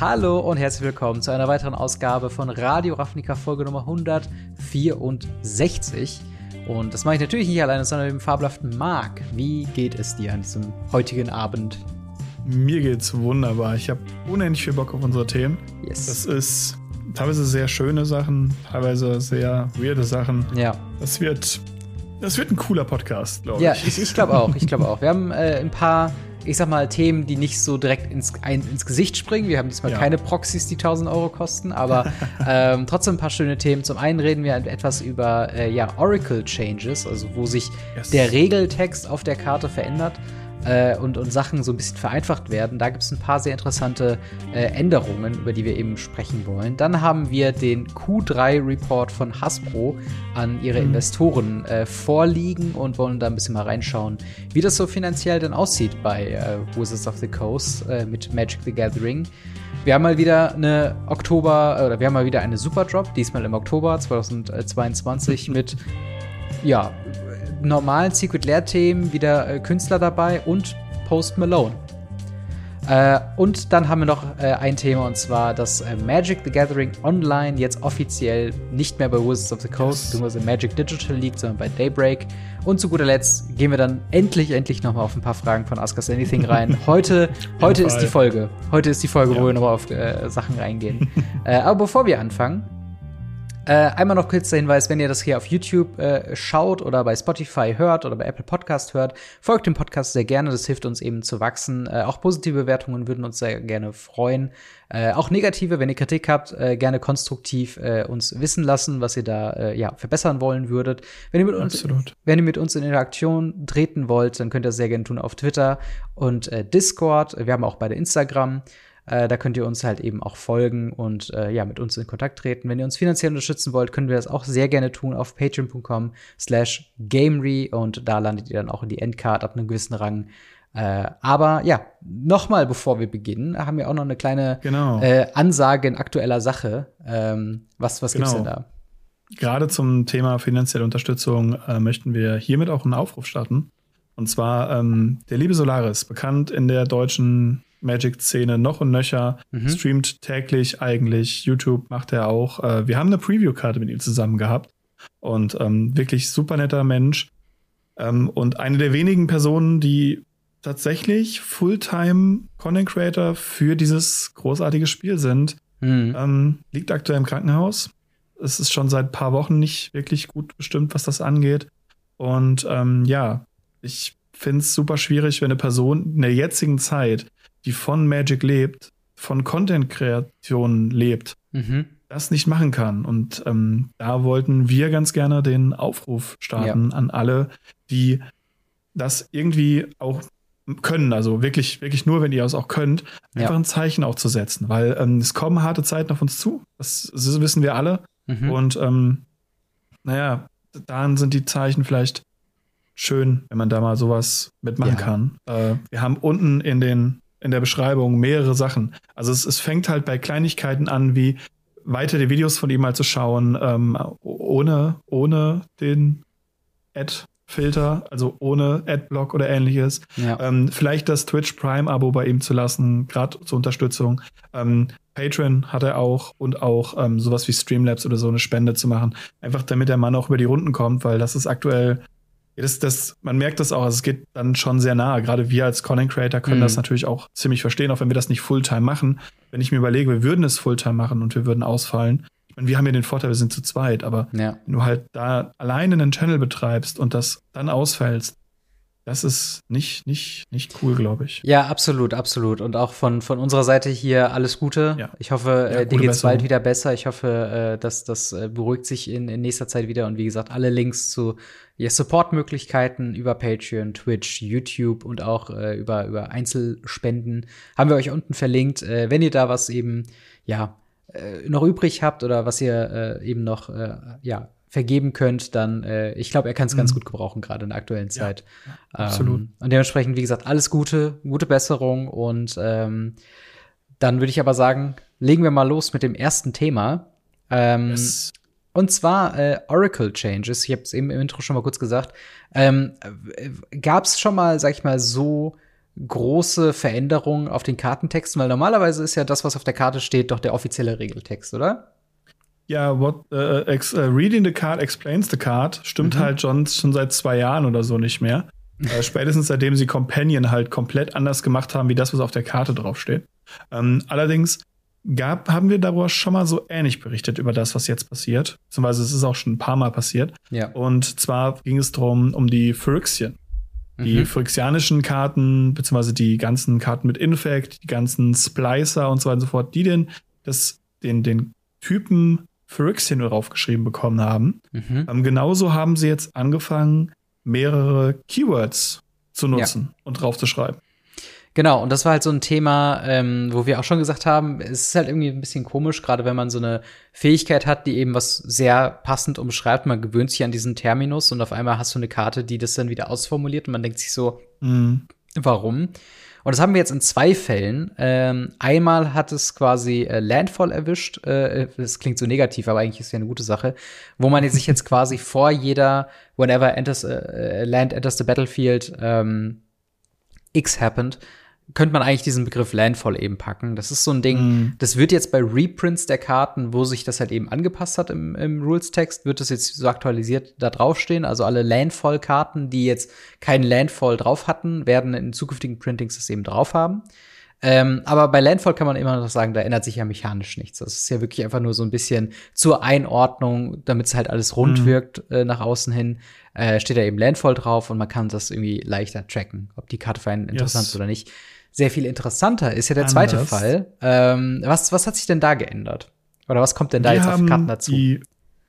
Hallo und herzlich willkommen zu einer weiteren Ausgabe von Radio Ravnica Folge Nummer 164. Und das mache ich natürlich nicht alleine, sondern dem fabelhaften Marc. Wie geht es dir an diesem heutigen Abend? Mir geht's wunderbar. Ich habe unendlich viel Bock auf unsere Themen. Yes. Das ist teilweise sehr schöne Sachen, teilweise sehr weirde Sachen. Ja. Das wird, das wird ein cooler Podcast, glaube Ja, ich. ich, ich glaube auch. Ich glaube auch. Wir haben äh, ein paar, ich sag mal, Themen, die nicht so direkt ins, ein, ins Gesicht springen. Wir haben diesmal Ja. keine Proxys, die 1000 Euro kosten, aber ähm, trotzdem ein paar schöne Themen. Zum einen reden wir etwas über äh, ja, Oracle Changes, also wo sich Yes. der Regeltext auf der Karte verändert. Äh, und, und Sachen so ein bisschen vereinfacht werden. Da gibt es ein paar sehr interessante äh, Änderungen, über die wir eben sprechen wollen. Dann haben wir den Q3-Report von Hasbro an ihre Investoren äh, vorliegen und wollen da ein bisschen mal reinschauen, wie das so finanziell denn aussieht bei äh, Wizards of the Coast äh, mit Magic the Gathering. Wir haben mal wieder eine Oktober, äh, oder wir haben mal wieder eine Superdrop, diesmal im Oktober 2022 mit ja, normalen Secret Lair-Themen wieder äh, Künstler dabei und Post Malone. Äh, und dann haben wir noch äh, ein Thema und zwar, dass äh, Magic the Gathering Online jetzt offiziell nicht mehr bei Wizards of the Coast Yes. bzw. Magic Digital liegt, sondern bei Daybreak. Und zu guter Letzt gehen wir dann endlich, endlich nochmal auf ein paar Fragen von Ask Us Anything rein. Heute, heute ist die Folge. Heute ist die Folge, wo Ja. wir nochmal auf äh, Sachen reingehen. äh, aber bevor wir anfangen, äh, einmal noch kurz der Hinweis, wenn ihr das hier auf YouTube äh, schaut oder bei Spotify hört oder bei Apple Podcast hört, folgt dem Podcast sehr gerne. Das hilft uns eben zu wachsen. Äh, auch positive Bewertungen würden uns sehr gerne freuen. Äh, auch negative, wenn ihr Kritik habt, äh, gerne konstruktiv äh, uns wissen lassen, was ihr da ja, verbessern wollen würdet. Wenn ihr, mit uns, Absolut. wenn ihr mit uns in Interaktion treten wollt, dann könnt ihr das sehr gerne tun auf Twitter und Discord. Wir haben auch beide Instagram. Äh, da könnt ihr uns halt eben auch folgen und äh, ja, mit uns in Kontakt treten. Wenn ihr uns finanziell unterstützen wollt, können wir das auch sehr gerne tun auf patreon.com slash gamery und da landet ihr dann auch in die Endcard ab einem gewissen Rang. Äh, aber ja, nochmal, bevor wir beginnen, haben wir auch noch eine kleine Genau. äh, Ansage in aktueller Sache. Ähm, was was gibt's Genau. denn da? Gerade zum Thema finanzielle Unterstützung äh, möchten wir hiermit auch einen Aufruf starten. Und zwar ähm, der liebe Solaris, bekannt in der deutschen Magic-Szene noch und nöcher, Mhm. streamt täglich eigentlich, YouTube macht er auch. Äh, wir haben eine Preview-Karte mit ihm zusammen gehabt und ähm, wirklich super netter Mensch. Ähm, und eine der wenigen Personen, die tatsächlich Fulltime Content Creator für dieses großartige Spiel sind. Hm. Ähm, liegt aktuell im Krankenhaus. Es ist schon seit ein paar Wochen nicht wirklich gut bestimmt, was das angeht. Und ähm, ja, ich finde es super schwierig, wenn eine Person in der jetzigen Zeit, die von Magic lebt, von Content-Kreation lebt, Mhm. das nicht machen kann. Und ähm, da wollten wir ganz gerne den Aufruf starten an alle, die das irgendwie auch können, also wirklich, wirklich nur, wenn ihr es auch könnt, Ja. einfach ein Zeichen auch zu setzen, weil ähm, es kommen harte Zeiten auf uns zu. Das, das wissen wir alle. Mhm. Und ähm, naja, dann sind die Zeichen vielleicht schön, wenn man da mal sowas mitmachen Ja. kann. Äh, wir haben unten in den in der Beschreibung mehrere Sachen. Also es, es fängt halt bei Kleinigkeiten an, wie weiter die Videos von ihm mal zu schauen, ähm, ohne, ohne den Ad-Filter, also ohne Adblock oder ähnliches. ja. Ähm, vielleicht das Twitch Prime-Abo bei ihm zu lassen, gerade zur Unterstützung. Ähm, Patreon hat er auch und auch ähm, sowas wie Streamlabs oder so eine Spende zu machen. Einfach damit der Mann auch über die Runden kommt, weil das ist aktuell, das, das, man merkt das auch, also es geht dann schon sehr nahe. Gerade wir als Content Creator können Mhm. das natürlich auch ziemlich verstehen, auch wenn wir das nicht Fulltime machen. Wenn ich mir überlege, wir würden es Fulltime machen und wir würden ausfallen. Ich meine, wir haben ja den Vorteil, wir sind zu zweit, aber ja. wenn du halt da alleine einen Channel betreibst und das dann ausfällst, das ist nicht, nicht, nicht cool, glaube ich. Ja, absolut, absolut. Und auch von, von unserer Seite hier alles Gute. Ja. Ich hoffe, Ja, äh, dir geht's Besserung. bald wieder besser. Ich hoffe, äh, dass das äh, beruhigt sich in, in nächster Zeit wieder. Und wie gesagt, alle Links zu ja, Support-Möglichkeiten über Patreon, Twitch, YouTube und auch äh, über, über Einzelspenden haben wir euch unten verlinkt. Äh, wenn ihr da was eben, ja, äh, noch übrig habt oder was ihr äh, eben noch, äh, ja, vergeben könnt, dann, äh, ich glaube, er kann es ganz Mhm. gut gebrauchen, gerade in der aktuellen Zeit. absolut. Ähm, und dementsprechend, wie gesagt, alles Gute, gute Besserung und ähm, dann würde ich aber sagen, legen wir mal los mit dem ersten Thema. Ähm, Es, und zwar äh, Oracle Changes. Ich habe es eben im Intro schon mal kurz gesagt. Ähm, Gab es schon mal, sag ich mal, so große Veränderung auf den Kartentexten? Weil normalerweise ist ja das, was auf der Karte steht, doch der offizielle Regeltext, oder? Ja, what, uh, ex, uh, reading the card explains the card stimmt mhm. halt schon, schon seit zwei Jahren oder so nicht mehr. äh, spätestens seitdem sie Companion halt komplett anders gemacht haben, wie das, was auf der Karte draufsteht. Ähm, allerdings gab, haben wir darüber schon mal so ähnlich berichtet über das, was jetzt passiert. Beziehungsweise es ist auch schon ein paar Mal passiert. Ja. Und zwar ging es darum, um die Phyrexian. Die mhm. phyrexianischen Karten, beziehungsweise die ganzen Karten mit Infect, die ganzen Splicer und so weiter und so fort, die den, das, den, den Typen Phyrexian draufgeschrieben bekommen haben. Mhm. Ähm, genauso haben sie jetzt angefangen, mehrere Keywords zu nutzen ja. und draufzuschreiben. Genau, und das war halt so ein Thema, ähm, wo wir auch schon gesagt haben, es ist halt irgendwie ein bisschen komisch, gerade wenn man so eine Fähigkeit hat, die eben was sehr passend umschreibt. Man gewöhnt sich an diesen Terminus und auf einmal hast du eine Karte, die das dann wieder ausformuliert und man denkt sich so, mhm. warum? Und das haben wir jetzt in zwei Fällen. Ähm, einmal hat es quasi äh, Landfall erwischt. Äh, das klingt so negativ, aber eigentlich ist es ja eine gute Sache. Wo man sich jetzt quasi vor jeder, whenever enters, äh, Land enters the battlefield, ähm, X happened, könnte man eigentlich diesen Begriff Landfall eben packen. Das ist so ein Ding, mm. das wird jetzt bei Reprints der Karten, wo sich das halt eben angepasst hat im, im Rules-Text, wird das jetzt so aktualisiert da draufstehen. Also alle Landfall-Karten, die jetzt keinen Landfall drauf hatten, werden in zukünftigen Printings das eben drauf haben. Ähm, aber bei Landfall kann man immer noch sagen, da ändert sich ja mechanisch nichts. Das ist ja wirklich einfach nur so ein bisschen zur Einordnung, damit es halt alles rund mhm. wirkt äh, nach außen hin. Äh, steht da eben Landfall drauf und man kann das irgendwie leichter tracken, ob die Karte für einen interessant yes. ist oder nicht sehr viel interessanter ist ja der zweite Anders. Fall. Ähm, was, was hat sich denn da geändert? Oder was kommt denn da wir jetzt auf Karten dazu? Die,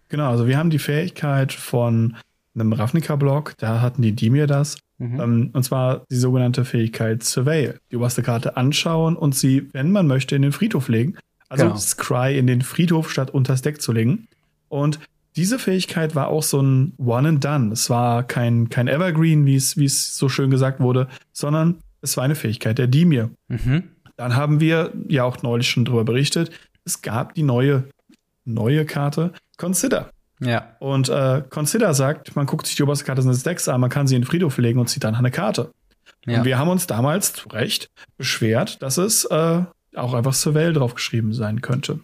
genau, also wir haben die Fähigkeit von einem Ravnica-Block, da hatten die Dimir das. Mhm. Ähm, und zwar die sogenannte Fähigkeit Surveil. Die oberste Karte anschauen und sie, wenn man möchte, in den Friedhof legen. Also genau. Scry in den Friedhof statt unters Deck zu legen. Und diese Fähigkeit war auch so ein One and Done. Es war kein, kein Evergreen, wie es, wie es so schön gesagt wurde, sondern es war eine Fähigkeit der Dimir. Mhm. Dann haben wir ja auch neulich schon darüber berichtet. Es gab die neue, neue Karte Consider. Ja. Und äh, Consider sagt, man guckt sich die oberste Karte seines Decks an, man kann sie in den Friedhof legen und zieht dann eine Karte. Ja. Und wir haben uns damals zu Recht beschwert, dass es äh, auch einfach Surveil draufgeschrieben sein könnte.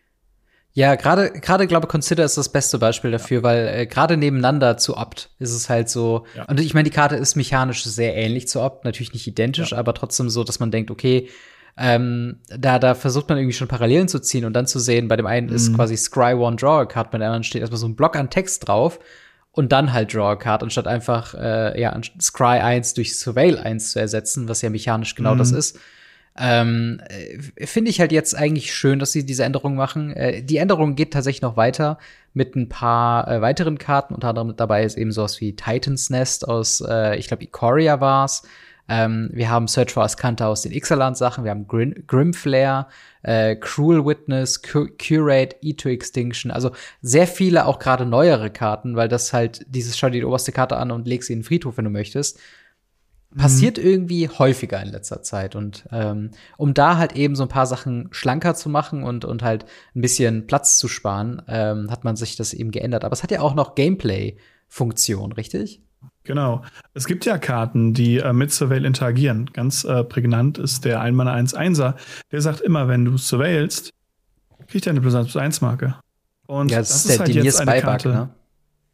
Ja, gerade gerade glaube Consider ist das beste Beispiel dafür, ja. weil äh, gerade nebeneinander zu Opt ist es halt so. Ja. Und ich meine, die Karte ist mechanisch sehr ähnlich zu Opt, natürlich nicht identisch, ja. aber trotzdem so, dass man denkt, okay, ähm, da da versucht man irgendwie schon Parallelen zu ziehen und dann zu sehen, bei dem einen mhm. ist quasi Scry One Draw a Card, bei dem anderen steht erstmal so ein Block an Text drauf und dann halt Draw a Card, anstatt einfach äh, ja Scry 1 durch Surveil 1 zu ersetzen, was ja mechanisch genau mhm. das ist. Ähm, äh, Finde ich halt jetzt eigentlich schön, dass sie diese Änderung machen. Äh, die Änderung geht tatsächlich noch weiter mit ein paar äh, weiteren Karten. Unter anderem dabei ist eben sowas wie Titan's Nest aus, äh, ich glaube, Ikoria war's. Ähm, wir haben Search for Ascanta aus den Ixaland-Sachen. Wir haben Grim Grimflare, äh, Cruel Witness, Cur Curate, E2 Extinction. Also sehr viele auch gerade neuere Karten, weil das halt dieses schau dir die oberste Karte an und leg sie in den Friedhof, wenn du möchtest passiert mhm. irgendwie häufiger in letzter Zeit. Und ähm, um da halt eben so ein paar Sachen schlanker zu machen und, und halt ein bisschen Platz zu sparen, ähm, hat man sich das eben geändert. Aber es hat ja auch noch Gameplay-Funktion, richtig? Genau. Es gibt ja Karten, die äh, mit Surveil interagieren. Ganz äh, prägnant ist der 1 Mana 1 1er. Der sagt immer, wenn du surveillst, kriegt er eine plus 1 plus 1 Marke. Und ja, das, das ist, ist halt jetzt eine Karte. Ne?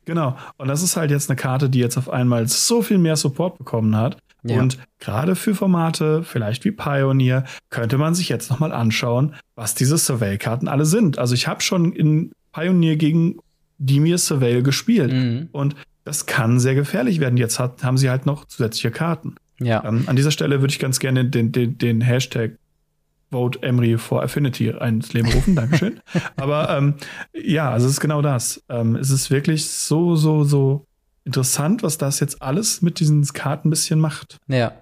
Genau. Und das ist halt jetzt eine Karte, die jetzt auf einmal so viel mehr Support bekommen hat. Ja. Und gerade für Formate, vielleicht wie Pioneer, könnte man sich jetzt nochmal anschauen, was diese Surveil-Karten alle sind. Also ich habe schon in Pioneer gegen Dimir Surveil gespielt. Mhm. Und das kann sehr gefährlich werden. Jetzt hat, haben sie halt noch zusätzliche Karten. Ja. Ähm, an dieser Stelle würde ich ganz gerne den, den, den Hashtag Vote Emery for Affinity ins Leben rufen. Dankeschön. Aber ähm, ja, also es ist genau das. Ähm, es ist wirklich so, so, so interessant, was das jetzt alles mit diesen Karten ein bisschen macht. Ja.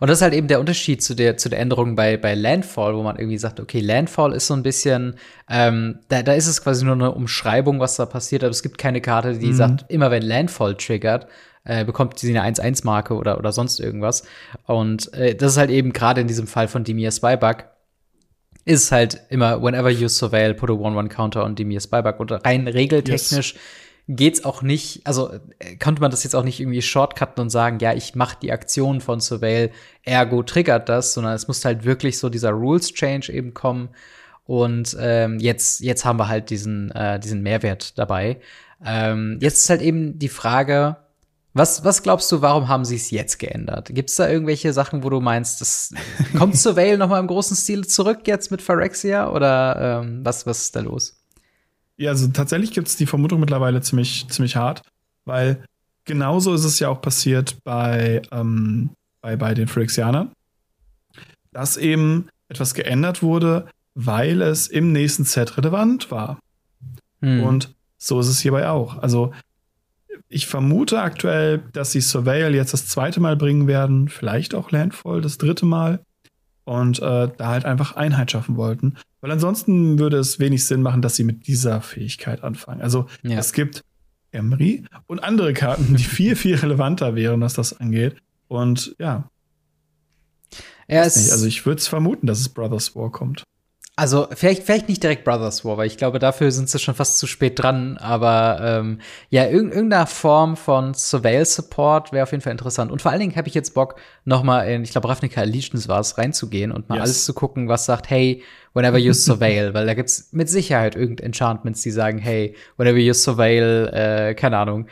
Und das ist halt eben der Unterschied zu der, zu der Änderung bei, bei Landfall, wo man irgendwie sagt, okay, Landfall ist so ein bisschen, ähm, da, da ist es quasi nur eine Umschreibung, was da passiert, aber es gibt keine Karte, die mhm. sagt, immer wenn Landfall triggert, äh, bekommt sie eine 1-1-Marke oder, oder sonst irgendwas. Und äh, das ist halt eben gerade in diesem Fall von Demir Spybuck, ist halt immer, whenever you surveil, put a 1-1 Counter on Demir's Buyback. Und rein regeltechnisch yes. Geht's auch nicht, also äh, konnte man das jetzt auch nicht irgendwie shortcutten und sagen, ja, ich mache die Aktion von Surveil, ergo triggert das, sondern es musste halt wirklich so dieser Rules Change eben kommen. Und ähm, jetzt, jetzt haben wir halt diesen, äh, diesen Mehrwert dabei. Ähm, jetzt ist halt eben die Frage, was, was glaubst du, warum haben sie es jetzt geändert? Gibt es da irgendwelche Sachen, wo du meinst, das kommt Surveil noch mal im großen Stil zurück jetzt mit Phyrexia oder ähm, was, was ist da los? Ja, also tatsächlich gibt es die Vermutung mittlerweile ziemlich, ziemlich hart, weil genauso ist es ja auch passiert bei, ähm, bei, bei den Phyrexianern, dass eben etwas geändert wurde, weil es im nächsten Set relevant war. Hm. Und so ist es hierbei auch. Also ich vermute aktuell, dass sie Surveil jetzt das zweite Mal bringen werden, vielleicht auch Landfall das dritte Mal und äh, da halt einfach Einheit schaffen wollten. Weil ansonsten würde es wenig Sinn machen, dass sie mit dieser Fähigkeit anfangen. Also ja. es gibt Emery und andere Karten, die viel, viel relevanter wären, was das angeht. Und ja. ja also ich würde es vermuten, dass es Brothers War kommt. Also vielleicht, vielleicht nicht direkt Brothers War, weil ich glaube, dafür sind sie schon fast zu spät dran. Aber ähm, ja, irg irgendeiner Form von Surveil Support wäre auf jeden Fall interessant. Und vor allen Dingen habe ich jetzt Bock, noch mal in, ich glaube, Ravnica Allegiance war es, reinzugehen und mal yes. alles zu gucken, was sagt, hey, whenever you surveil, weil da gibt's mit Sicherheit irgendein Enchantments, die sagen, hey, whenever you surveil, äh, keine Ahnung,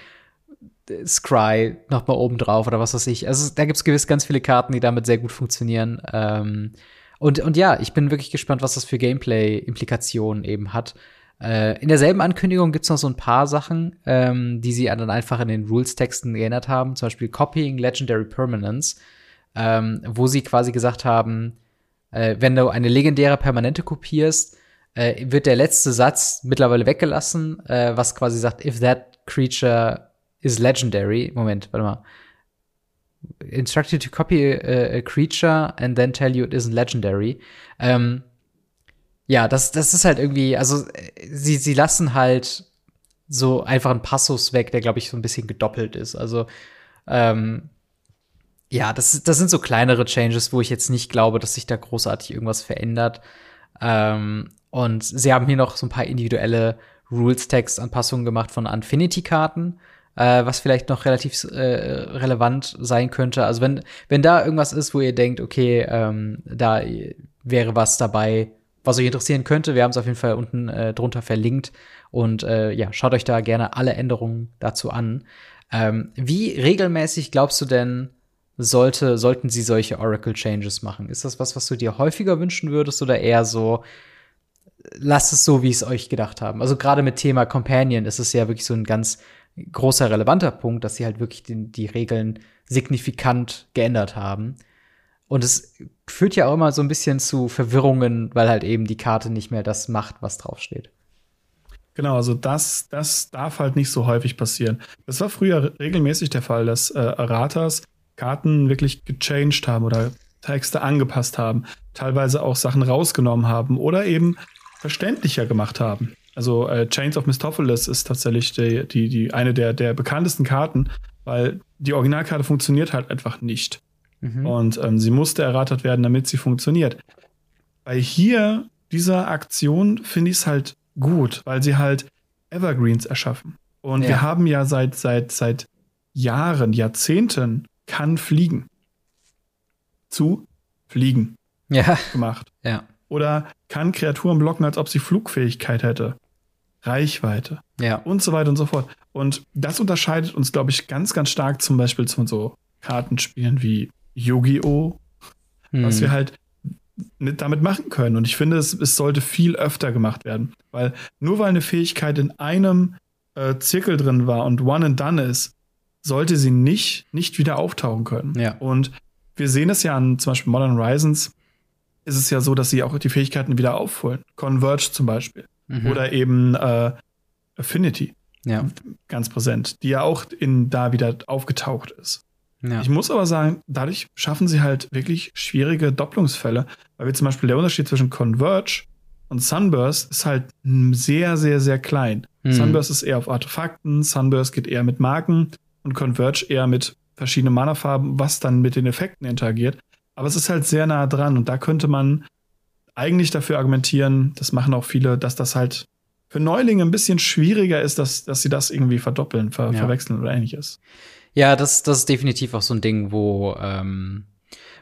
Scry noch mal oben drauf oder was weiß ich. Also da gibt's gewiss ganz viele Karten, die damit sehr gut funktionieren. Ähm, und, und ja, ich bin wirklich gespannt, was das für Gameplay-Implikationen eben hat. Äh, in derselben Ankündigung gibt's noch so ein paar Sachen, ähm, die sie dann einfach in den Rules-Texten geändert haben. Zum Beispiel Copying Legendary Permanence, ähm, wo sie quasi gesagt haben, äh, wenn du eine legendäre Permanente kopierst, äh, wird der letzte Satz mittlerweile weggelassen, äh, was quasi sagt, if that creature is legendary. Moment, warte mal instruct you to copy a, a, creature and then tell you it isn't legendary. Ähm, ja, das, das ist halt irgendwie, also sie, sie lassen halt so einfach einen Passus weg, der, glaube ich, so ein bisschen gedoppelt ist. Also, ähm, ja, das, das sind so kleinere Changes, wo ich jetzt nicht glaube, dass sich da großartig irgendwas verändert. Ähm, und sie haben hier noch so ein paar individuelle Rules-Text-Anpassungen gemacht von Infinity-Karten äh, was vielleicht noch relativ äh, relevant sein könnte. Also wenn, wenn da irgendwas ist, wo ihr denkt, okay, ähm, da wäre was dabei, was euch interessieren könnte, wir haben es auf jeden Fall unten äh, drunter verlinkt. Und äh, ja, schaut euch da gerne alle Änderungen dazu an. Ähm, wie regelmäßig glaubst du denn, sollte, sollten sie solche Oracle Changes machen? Ist das was, was du dir häufiger wünschen würdest oder eher so, lasst es so, wie es euch gedacht haben? Also gerade mit Thema Companion ist es ja wirklich so ein ganz großer relevanter Punkt, dass sie halt wirklich die, die Regeln signifikant geändert haben. Und es führt ja auch immer so ein bisschen zu Verwirrungen, weil halt eben die Karte nicht mehr das macht, was draufsteht. Genau, also das, das darf halt nicht so häufig passieren. Das war früher regelmäßig der Fall, dass äh, Erratas Karten wirklich gechanged haben oder Texte angepasst haben, teilweise auch Sachen rausgenommen haben oder eben verständlicher gemacht haben. Also äh, Chains of Mistopheles ist tatsächlich die, die, die eine der, der bekanntesten Karten, weil die Originalkarte funktioniert halt einfach nicht. Mhm. Und ähm, sie musste erratet werden, damit sie funktioniert. Bei hier, dieser Aktion, finde ich es halt gut, weil sie halt Evergreens erschaffen. Und ja. wir haben ja seit, seit, seit Jahren, Jahrzehnten kann fliegen. Zu fliegen. Ja. Gemacht. Ja. Oder kann Kreaturen blocken, als ob sie Flugfähigkeit hätte. Reichweite. Ja. Und so weiter und so fort. Und das unterscheidet uns, glaube ich, ganz, ganz stark zum Beispiel von so Kartenspielen wie Yu-Gi-Oh!, hm. was wir halt mit, damit machen können. Und ich finde, es, es sollte viel öfter gemacht werden. Weil nur weil eine Fähigkeit in einem äh, Zirkel drin war und one and done ist, sollte sie nicht, nicht wieder auftauchen können. Ja. Und wir sehen es ja an zum Beispiel Modern Horizons, ist es ja so, dass sie auch die Fähigkeiten wieder aufholen. Converge zum Beispiel. Mhm. Oder eben äh, Affinity. Ja. Ganz präsent, die ja auch in da wieder aufgetaucht ist. Ja. Ich muss aber sagen, dadurch schaffen sie halt wirklich schwierige Doppelungsfälle, weil wir zum Beispiel der Unterschied zwischen Converge und Sunburst ist halt sehr, sehr, sehr klein. Mhm. Sunburst ist eher auf Artefakten, Sunburst geht eher mit Marken und Converge eher mit verschiedenen Mana-Farben, was dann mit den Effekten interagiert. Aber es ist halt sehr nah dran und da könnte man eigentlich dafür argumentieren, das machen auch viele, dass das halt für Neulinge ein bisschen schwieriger ist, dass, dass sie das irgendwie verdoppeln, ver ja. verwechseln oder ähnliches. Ja, das, das ist definitiv auch so ein Ding, wo, ähm,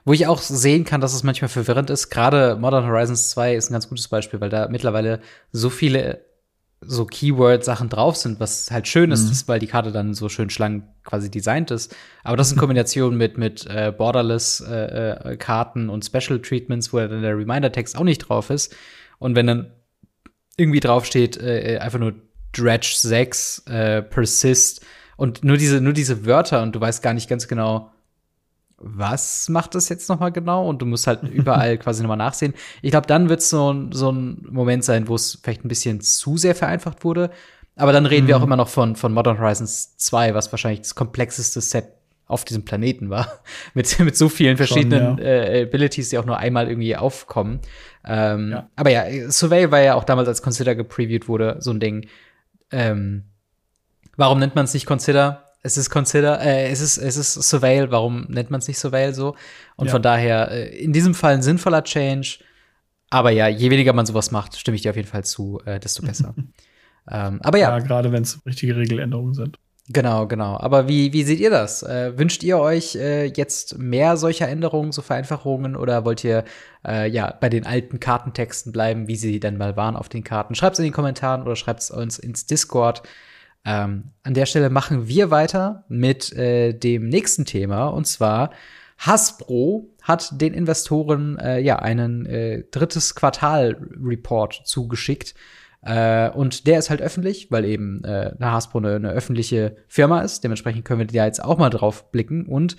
wo ich auch sehen kann, dass es manchmal verwirrend ist. Gerade Modern Horizons 2 ist ein ganz gutes Beispiel, weil da mittlerweile so viele so Keyword-Sachen drauf sind, was halt schön ist, mhm. ist, weil die Karte dann so schön schlank quasi designt ist. Aber das in Kombination mit, mit äh, Borderless-Karten äh, äh, und Special Treatments, wo dann der Reminder-Text auch nicht drauf ist. Und wenn dann irgendwie draufsteht, äh, äh, einfach nur Dredge 6, äh, Persist und nur diese, nur diese Wörter und du weißt gar nicht ganz genau, was macht das jetzt nochmal genau? Und du musst halt überall quasi nochmal nachsehen. Ich glaube, dann wird es so, so ein Moment sein, wo es vielleicht ein bisschen zu sehr vereinfacht wurde. Aber dann reden mhm. wir auch immer noch von, von Modern Horizons 2, was wahrscheinlich das komplexeste Set auf diesem Planeten war. mit, mit so vielen verschiedenen Schon, ja. äh, Abilities, die auch nur einmal irgendwie aufkommen. Ähm, ja. Aber ja, Survey war ja auch damals, als Consider gepreviewt wurde, so ein Ding. Ähm, warum nennt man es nicht Consider? Es ist Consider, äh, es ist, es ist Surveil, warum nennt man es nicht Surveil so? Und ja. von daher, äh, in diesem Fall ein sinnvoller Change. Aber ja, je weniger man sowas macht, stimme ich dir auf jeden Fall zu, äh, desto besser. ähm, aber ja. Ja, gerade wenn es richtige Regeländerungen sind. Genau, genau. Aber wie, wie seht ihr das? Äh, wünscht ihr euch äh, jetzt mehr solcher Änderungen, so Vereinfachungen, oder wollt ihr äh, ja bei den alten Kartentexten bleiben, wie sie denn mal waren auf den Karten? Schreibt es in den Kommentaren oder schreibt es uns ins Discord. Ähm, an der Stelle machen wir weiter mit äh, dem nächsten Thema und zwar Hasbro hat den Investoren äh, ja einen äh, drittes Quartal-Report zugeschickt äh, und der ist halt öffentlich, weil eben äh, Hasbro eine, eine öffentliche Firma ist. Dementsprechend können wir da jetzt auch mal drauf blicken. Und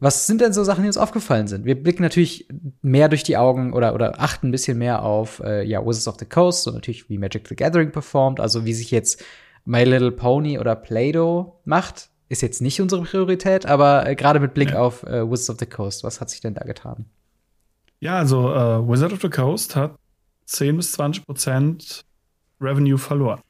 was sind denn so Sachen, die uns aufgefallen sind? Wir blicken natürlich mehr durch die Augen oder, oder achten ein bisschen mehr auf äh, ja, Wizards of the Coast und natürlich, wie Magic the Gathering performt, also wie sich jetzt My Little Pony oder Play-Doh macht. Ist jetzt nicht unsere Priorität, aber äh, gerade mit Blick ja. auf äh, Wizards of the Coast, was hat sich denn da getan? Ja, also äh, Wizard of the Coast hat 10 bis 20 Prozent Revenue verloren.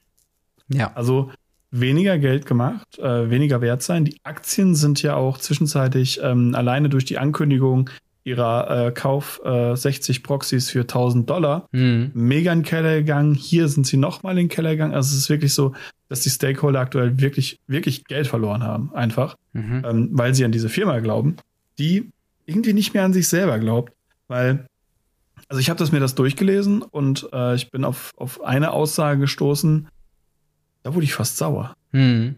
Ja. Also weniger Geld gemacht, äh, weniger wert sein. Die Aktien sind ja auch zwischenzeitlich ähm, alleine durch die Ankündigung ihrer äh, Kauf äh, 60 Proxys für 1000 Dollar mhm. mega in den Keller gegangen. Hier sind sie nochmal in den Keller gegangen. Also es ist wirklich so, dass die Stakeholder aktuell wirklich, wirklich Geld verloren haben, einfach, mhm. ähm, weil sie an diese Firma glauben, die irgendwie nicht mehr an sich selber glaubt, weil also ich habe das mir das durchgelesen und äh, ich bin auf, auf eine Aussage gestoßen, da wurde ich fast sauer. Mhm.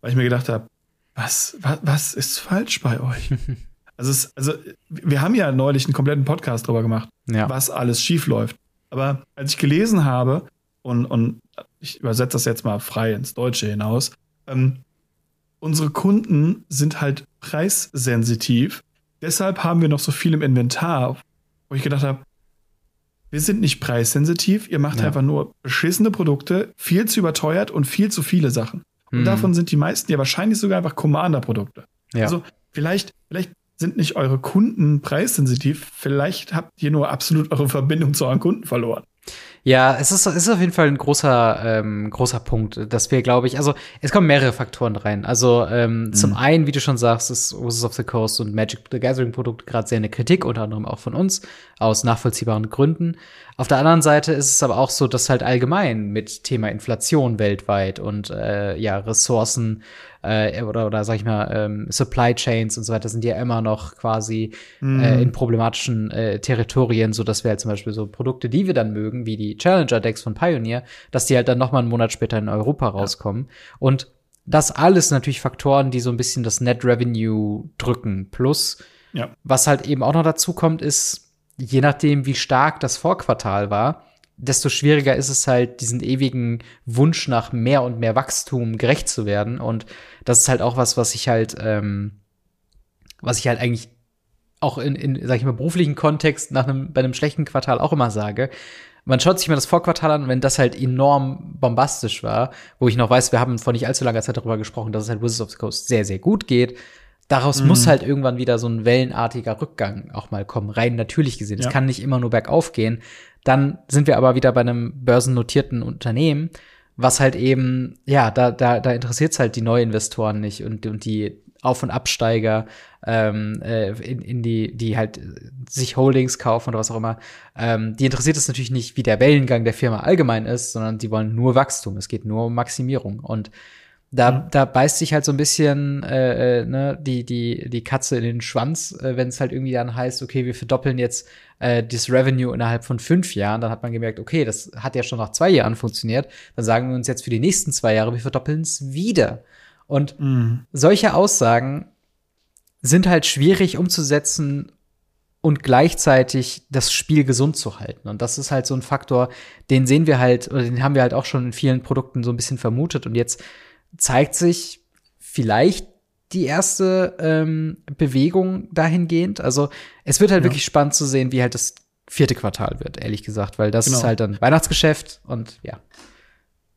Weil ich mir gedacht habe, was, was, was ist falsch bei euch? also, es, also, wir haben ja neulich einen kompletten Podcast drüber gemacht, ja. was alles schief läuft. Aber als ich gelesen habe, und, und ich übersetze das jetzt mal frei ins Deutsche hinaus, ähm, unsere Kunden sind halt preissensitiv. Deshalb haben wir noch so viel im Inventar, wo ich gedacht habe, wir sind nicht preissensitiv, ihr macht ja. einfach nur beschissene Produkte, viel zu überteuert und viel zu viele Sachen. Und mhm. davon sind die meisten ja wahrscheinlich sogar einfach Commander-Produkte. Ja. Also vielleicht, vielleicht sind nicht eure Kunden preissensitiv, vielleicht habt ihr nur absolut eure Verbindung zu euren Kunden verloren. Ja, es ist, es ist auf jeden Fall ein großer, ähm, großer Punkt, dass wir, glaube ich, also es kommen mehrere Faktoren rein. Also ähm, mhm. zum einen, wie du schon sagst, ist Wizards of the Coast und Magic the Gathering Produkt gerade sehr eine Kritik, unter anderem auch von uns, aus nachvollziehbaren Gründen. Auf der anderen Seite ist es aber auch so, dass halt allgemein mit Thema Inflation weltweit und äh, ja, Ressourcen äh, oder, oder sag ich mal, ähm, Supply Chains und so weiter sind ja immer noch quasi mhm. äh, in problematischen äh, Territorien, so dass wir halt zum Beispiel so Produkte, die wir dann mögen, wie die Challenger Decks von Pioneer, dass die halt dann noch mal einen Monat später in Europa rauskommen. Ja. Und das alles natürlich Faktoren, die so ein bisschen das Net Revenue drücken. Plus, ja. was halt eben auch noch dazu kommt, ist, je nachdem, wie stark das Vorquartal war, desto schwieriger ist es halt, diesen ewigen Wunsch nach mehr und mehr Wachstum gerecht zu werden. Und das ist halt auch was, was ich halt, ähm, was ich halt eigentlich auch in, in, sag ich mal, beruflichen Kontext nach einem, bei einem schlechten Quartal auch immer sage. Man schaut sich mal das Vorquartal an, wenn das halt enorm bombastisch war, wo ich noch weiß, wir haben vor nicht allzu langer Zeit darüber gesprochen, dass es halt Wizards of the Coast sehr, sehr gut geht. Daraus mhm. muss halt irgendwann wieder so ein wellenartiger Rückgang auch mal kommen, rein natürlich gesehen. Es ja. kann nicht immer nur bergauf gehen. Dann sind wir aber wieder bei einem börsennotierten Unternehmen, was halt eben, ja, da, da, da interessiert es halt die Neuinvestoren nicht und, und die Auf- und Absteiger, ähm, äh, in, in die, die halt sich Holdings kaufen oder was auch immer, ähm, die interessiert es natürlich nicht, wie der Wellengang der Firma allgemein ist, sondern die wollen nur Wachstum. Es geht nur um Maximierung. Und da, mhm. da beißt sich halt so ein bisschen äh, äh, ne, die, die, die Katze in den Schwanz, äh, wenn es halt irgendwie dann heißt, okay, wir verdoppeln jetzt äh, das Revenue innerhalb von fünf Jahren. Dann hat man gemerkt, okay, das hat ja schon nach zwei Jahren funktioniert. Dann sagen wir uns jetzt für die nächsten zwei Jahre, wir verdoppeln es wieder. Und mhm. solche Aussagen sind halt schwierig umzusetzen und gleichzeitig das Spiel gesund zu halten. Und das ist halt so ein Faktor, den sehen wir halt, oder den haben wir halt auch schon in vielen Produkten so ein bisschen vermutet. Und jetzt zeigt sich vielleicht die erste ähm, Bewegung dahingehend. Also es wird halt ja. wirklich spannend zu sehen, wie halt das vierte Quartal wird, ehrlich gesagt, weil das genau. ist halt dann Weihnachtsgeschäft und ja.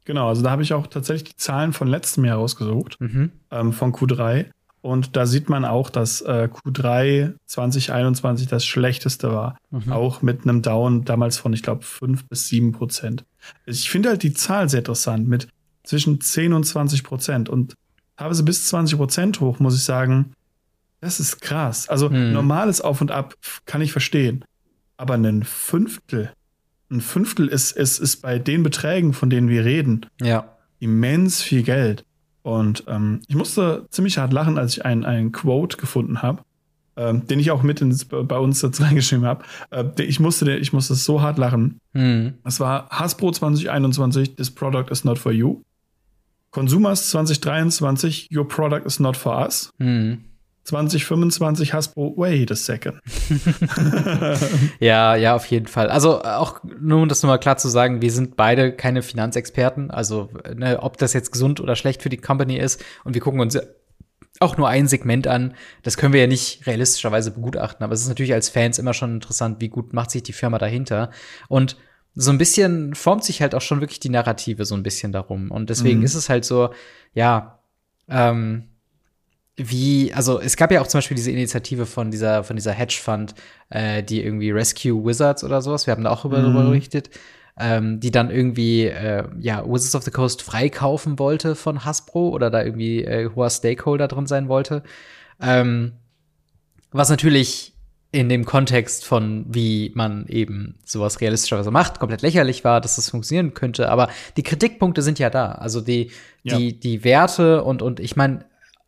Genau, also da habe ich auch tatsächlich die Zahlen von letztem Jahr rausgesucht, mhm. ähm, von Q3. Und da sieht man auch, dass äh, Q3 2021 das schlechteste war. Mhm. Auch mit einem Down damals von, ich glaube, 5 bis 7 Prozent. Ich finde halt die Zahl sehr interessant mit zwischen 10 und 20 Prozent. Und teilweise bis 20 Prozent hoch, muss ich sagen, das ist krass. Also hm. normales Auf und Ab kann ich verstehen. Aber ein Fünftel, ein Fünftel ist, ist, ist bei den Beträgen, von denen wir reden, ja. immens viel Geld. Und ähm, ich musste ziemlich hart lachen, als ich ein, Quote gefunden habe, ähm, den ich auch mit ins, bei uns jetzt reingeschrieben habe. Äh, ich, musste, ich musste so hart lachen. Hm. Das war Hasbro 2021, This Product is not for you. Consumers 2023, Your Product is not for us. Mhm. 2025 Hasbro, wait a second. ja, ja, auf jeden Fall. Also auch nur um das nochmal klar zu sagen, wir sind beide keine Finanzexperten. Also ne, ob das jetzt gesund oder schlecht für die Company ist und wir gucken uns auch nur ein Segment an. Das können wir ja nicht realistischerweise begutachten, aber es ist natürlich als Fans immer schon interessant, wie gut macht sich die Firma dahinter. Und so ein bisschen formt sich halt auch schon wirklich die Narrative so ein bisschen darum. Und deswegen mhm. ist es halt so, ja, ähm, wie, also es gab ja auch zum Beispiel diese Initiative von dieser, von dieser Hedgefund, äh, die irgendwie Rescue Wizards oder sowas, wir haben da auch über, mhm. berichtet, ähm, die dann irgendwie, äh, ja, Wizards of the Coast freikaufen wollte von Hasbro oder da irgendwie äh, hoher Stakeholder drin sein wollte. Ähm, was natürlich in dem Kontext von, wie man eben sowas realistischerweise macht, komplett lächerlich war, dass das funktionieren könnte. Aber die Kritikpunkte sind ja da. Also die, ja. die, die Werte und, und ich meine,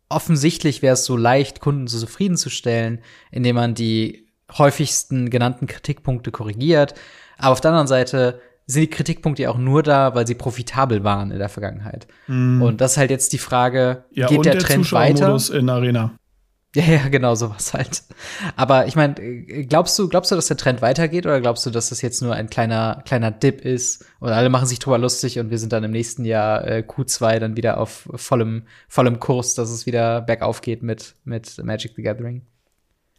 offensichtlich wäre es so leicht, Kunden so zufriedenzustellen, indem man die häufigsten genannten Kritikpunkte korrigiert. Aber auf der anderen Seite sind die Kritikpunkte ja auch nur da, weil sie profitabel waren in der Vergangenheit. Mm. Und das ist halt jetzt die Frage, ja, geht der, der Trend weiter? in Arena. Ja, ja, genau, sowas halt. Aber ich meine, glaubst du, glaubst du, dass der Trend weitergeht oder glaubst du, dass das jetzt nur ein kleiner, kleiner Dip ist und alle machen sich drüber lustig und wir sind dann im nächsten Jahr äh, Q2 dann wieder auf vollem, vollem Kurs, dass es wieder bergauf geht mit, mit Magic the Gathering?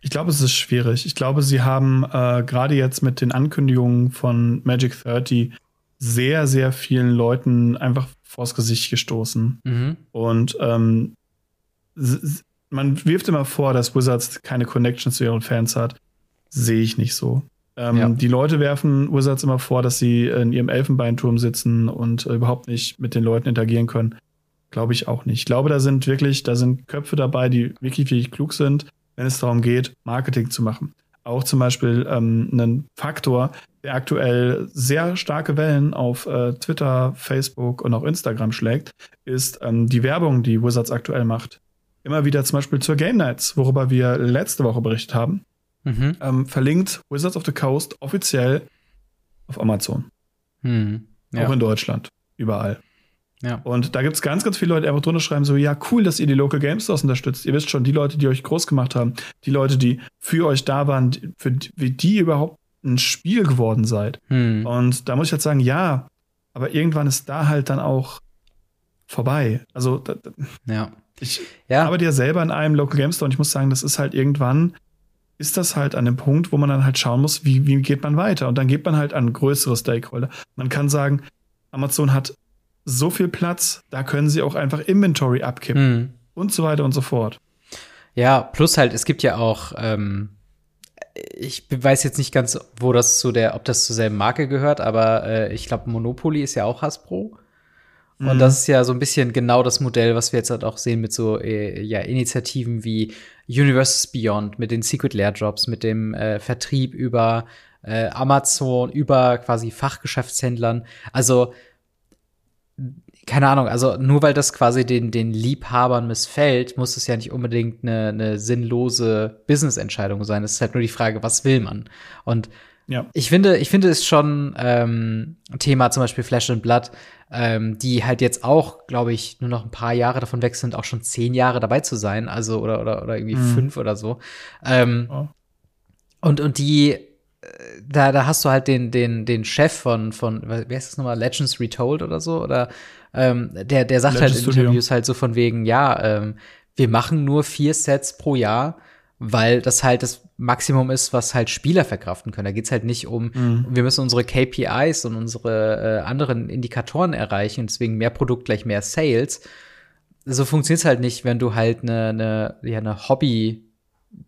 Ich glaube, es ist schwierig. Ich glaube, sie haben äh, gerade jetzt mit den Ankündigungen von Magic 30 sehr, sehr vielen Leuten einfach vors Gesicht gestoßen. Mhm. Und ähm, man wirft immer vor, dass Wizards keine Connection zu ihren Fans hat. Sehe ich nicht so. Ähm, ja. Die Leute werfen Wizards immer vor, dass sie in ihrem Elfenbeinturm sitzen und äh, überhaupt nicht mit den Leuten interagieren können. Glaube ich auch nicht. Ich glaube, da sind wirklich, da sind Köpfe dabei, die wirklich, wirklich klug sind, wenn es darum geht, Marketing zu machen. Auch zum Beispiel ähm, ein Faktor, der aktuell sehr starke Wellen auf äh, Twitter, Facebook und auch Instagram schlägt, ist ähm, die Werbung, die Wizards aktuell macht immer wieder zum Beispiel zur Game Nights, worüber wir letzte Woche berichtet haben, mhm. ähm, verlinkt Wizards of the Coast offiziell auf Amazon. Mhm. Ja. Auch in Deutschland. Überall. Ja. Und da gibt es ganz, ganz viele Leute, die einfach drunter schreiben, so, ja, cool, dass ihr die Local Game Stores unterstützt. Ihr wisst schon, die Leute, die euch groß gemacht haben, die Leute, die für euch da waren, für wie die überhaupt ein Spiel geworden seid. Hm. Und da muss ich halt sagen, ja, aber irgendwann ist da halt dann auch vorbei. Also, da, ja. Ich ja. arbeite ja selber in einem Local Game Store und ich muss sagen, das ist halt irgendwann, ist das halt an dem Punkt, wo man dann halt schauen muss, wie, wie geht man weiter? Und dann geht man halt an größere Stakeholder. Man kann sagen, Amazon hat so viel Platz, da können sie auch einfach Inventory abkippen mhm. und so weiter und so fort. Ja, plus halt, es gibt ja auch, ähm, ich weiß jetzt nicht ganz, wo das zu der, ob das zur selben Marke gehört, aber äh, ich glaube, Monopoly ist ja auch Hasbro. Und das ist ja so ein bisschen genau das Modell, was wir jetzt halt auch sehen mit so äh, ja, Initiativen wie Universes Beyond, mit den Secret Lair Drops, mit dem äh, Vertrieb über äh, Amazon, über quasi Fachgeschäftshändlern. Also keine Ahnung, also nur weil das quasi den, den Liebhabern missfällt, muss es ja nicht unbedingt eine, eine sinnlose Business-Entscheidung sein. Es ist halt nur die Frage, was will man? Und ja. ich finde, ich finde es schon ähm, Thema zum Beispiel Flash and Blood, ähm, die halt jetzt auch, glaube ich, nur noch ein paar Jahre davon weg sind, auch schon zehn Jahre dabei zu sein, also oder oder oder irgendwie mhm. fünf oder so. Ähm, oh. Und und die da, da hast du halt den, den, den Chef von, von, wie heißt das nochmal, Legends Retold oder so, oder ähm, der, der sagt Legends halt in Interviews halt so von wegen, ja, ähm, wir machen nur vier Sets pro Jahr, weil das halt das Maximum ist, was halt Spieler verkraften können. Da geht's halt nicht um, mhm. wir müssen unsere KPIs und unsere äh, anderen Indikatoren erreichen, deswegen mehr Produkt gleich mehr Sales. So funktioniert's halt nicht, wenn du halt eine, eine, ja, eine Hobby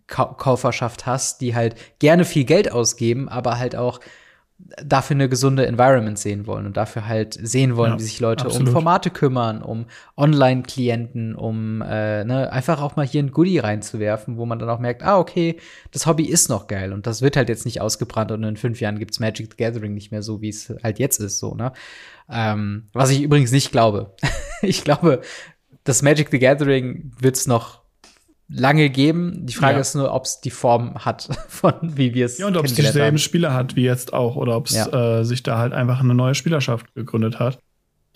Kauferschaft hast, die halt gerne viel Geld ausgeben, aber halt auch dafür eine gesunde Environment sehen wollen und dafür halt sehen wollen, ja, wie sich Leute absolut. um Formate kümmern, um Online-Klienten, um äh, ne, einfach auch mal hier ein Goodie reinzuwerfen, wo man dann auch merkt, ah, okay, das Hobby ist noch geil und das wird halt jetzt nicht ausgebrannt und in fünf Jahren gibt's Magic the Gathering nicht mehr so, wie es halt jetzt ist, so, ne? Ähm, was ich übrigens nicht glaube. ich glaube, das Magic the Gathering wird's noch lange geben. Die Frage ja. ist nur, ob es die Form hat, von wie wir es Ja, und ob es dieselben Spieler hat wie jetzt auch oder ob es ja. äh, sich da halt einfach eine neue Spielerschaft gegründet hat,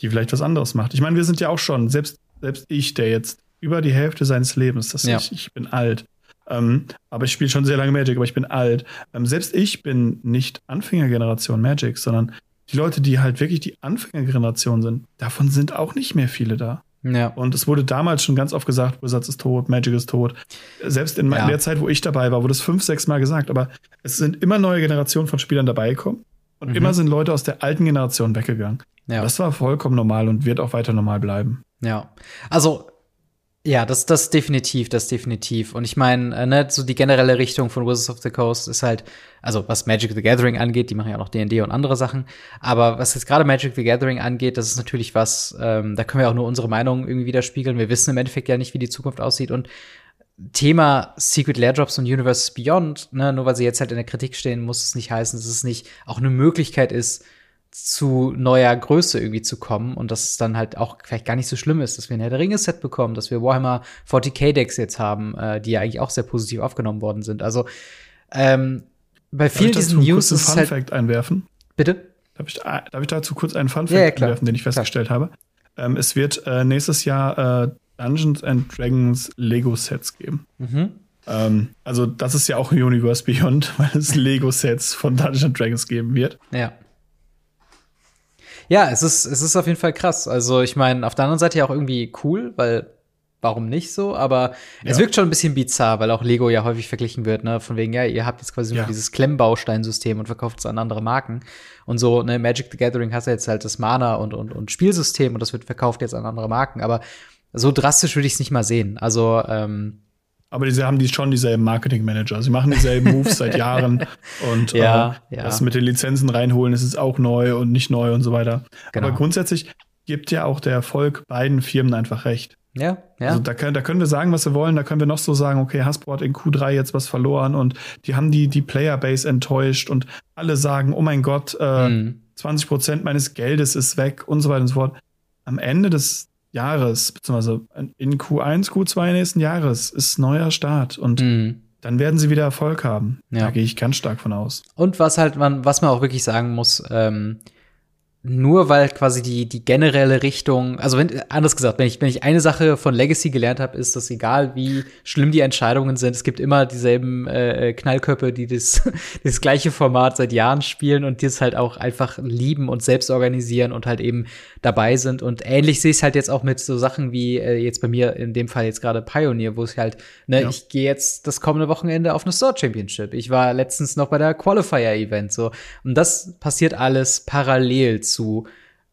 die vielleicht was anderes macht. Ich meine, wir sind ja auch schon, selbst, selbst ich, der jetzt über die Hälfte seines Lebens, das ja. ich, ich bin alt, ähm, aber ich spiele schon sehr lange Magic, aber ich bin alt. Ähm, selbst ich bin nicht Anfängergeneration Magic, sondern die Leute, die halt wirklich die Anfängergeneration sind, davon sind auch nicht mehr viele da. Ja. Und es wurde damals schon ganz oft gesagt, Wizards ist tot, Magic ist tot. Selbst in ja. der Zeit, wo ich dabei war, wurde es fünf, sechs Mal gesagt. Aber es sind immer neue Generationen von Spielern dabei gekommen. Und mhm. immer sind Leute aus der alten Generation weggegangen. Ja. Das war vollkommen normal und wird auch weiter normal bleiben. Ja. Also ja, das, das definitiv, das definitiv. Und ich meine, äh, ne, so die generelle Richtung von Wizards of the Coast ist halt, also was Magic the Gathering angeht, die machen ja auch noch D&D und andere Sachen. Aber was jetzt gerade Magic the Gathering angeht, das ist natürlich was, ähm, da können wir auch nur unsere Meinung irgendwie widerspiegeln. Wir wissen im Endeffekt ja nicht, wie die Zukunft aussieht. Und Thema Secret Lair Drops und Universe Beyond, ne, nur weil sie jetzt halt in der Kritik stehen, muss es nicht heißen, dass es nicht auch eine Möglichkeit ist, zu neuer Größe irgendwie zu kommen und dass es dann halt auch vielleicht gar nicht so schlimm ist, dass wir ein Herr der Ringe-Set bekommen, dass wir Warhammer 40k-Decks jetzt haben, äh, die ja eigentlich auch sehr positiv aufgenommen worden sind. Also ähm, bei vielen diesen News ist Fun Fact halt einwerfen. Bitte? Darf ich, darf ich dazu kurz einen Fun Fact ja, ja, einwerfen, den ich festgestellt klar. habe? Ähm, es wird äh, nächstes Jahr äh, Dungeons and Dragons Lego-Sets geben. Mhm. Ähm, also das ist ja auch ein Universe Beyond, weil es Lego-Sets von Dungeons and Dragons geben wird. Ja. Ja, es ist, es ist auf jeden Fall krass. Also, ich meine, auf der anderen Seite ja auch irgendwie cool, weil warum nicht so? Aber ja. es wirkt schon ein bisschen bizarr, weil auch Lego ja häufig verglichen wird, ne? Von wegen, ja, ihr habt jetzt quasi ja. nur dieses Klemmbausteinsystem und verkauft es an andere Marken. Und so, ne, Magic the Gathering hast du jetzt halt das Mana und, und, und Spielsystem und das wird verkauft jetzt an andere Marken. Aber so drastisch würde ich es nicht mal sehen. Also, ähm, aber diese haben die schon dieselben Marketing-Manager. Sie machen dieselben Moves seit Jahren. Und ja, äh, ja. das mit den Lizenzen reinholen, das ist auch neu und nicht neu und so weiter. Genau. Aber grundsätzlich gibt ja auch der Erfolg beiden Firmen einfach recht. Ja, ja. Also da können, da können wir sagen, was wir wollen. Da können wir noch so sagen, okay, Hasbro hat in Q3 jetzt was verloren und die haben die, die Playerbase enttäuscht und alle sagen, oh mein Gott, äh, mhm. 20 Prozent meines Geldes ist weg und so weiter und so fort. Am Ende des, Jahres, beziehungsweise in Q1, Q2 nächsten Jahres ist neuer Start und mhm. dann werden sie wieder Erfolg haben. Ja. Da gehe ich ganz stark von aus. Und was halt man, was man auch wirklich sagen muss, ähm, nur weil quasi die, die generelle Richtung, also wenn, anders gesagt, wenn ich, wenn ich eine Sache von Legacy gelernt habe, ist, dass egal wie schlimm die Entscheidungen sind, es gibt immer dieselben äh, Knallköpfe, die das, das gleiche Format seit Jahren spielen und die es halt auch einfach lieben und selbst organisieren und halt eben dabei sind. Und ähnlich sehe ich es halt jetzt auch mit so Sachen wie äh, jetzt bei mir in dem Fall jetzt gerade Pioneer, wo es halt, ne, ja. ich gehe jetzt das kommende Wochenende auf eine Store Championship. Ich war letztens noch bei der Qualifier-Event so. Und das passiert alles parallel zu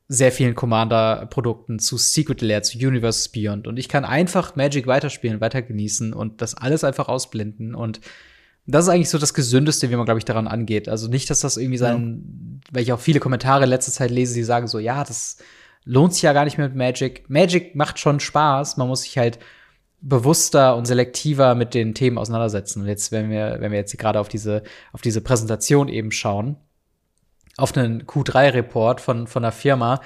sehr vielen Commander-Produkten, zu Secret Lair, zu Universe Beyond. Und ich kann einfach Magic weiterspielen, weiter genießen und das alles einfach ausblenden. Und das ist eigentlich so das Gesündeste, wie man, glaube ich, daran angeht. Also nicht, dass das irgendwie sein, ja. weil ich auch viele Kommentare in letzter Zeit lese, die sagen so, ja, das lohnt sich ja gar nicht mehr mit Magic. Magic macht schon Spaß, man muss sich halt bewusster und selektiver mit den Themen auseinandersetzen. Und jetzt, wenn wir, wenn wir jetzt gerade auf diese, auf diese Präsentation eben schauen, auf einen Q3-Report von, von einer Firma,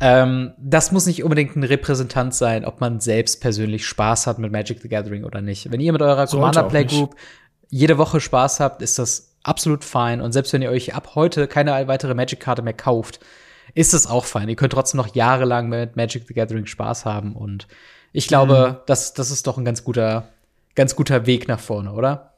ähm, das muss nicht unbedingt ein Repräsentant sein, ob man selbst persönlich Spaß hat mit Magic the Gathering oder nicht. Wenn ihr mit eurer Commander Playgroup jede Woche Spaß habt, ist das absolut fein. Und selbst wenn ihr euch ab heute keine weitere Magic-Karte mehr kauft, ist es auch fein. Ihr könnt trotzdem noch jahrelang mit Magic the Gathering Spaß haben. Und ich glaube, mhm. das, das ist doch ein ganz guter, ganz guter Weg nach vorne, oder?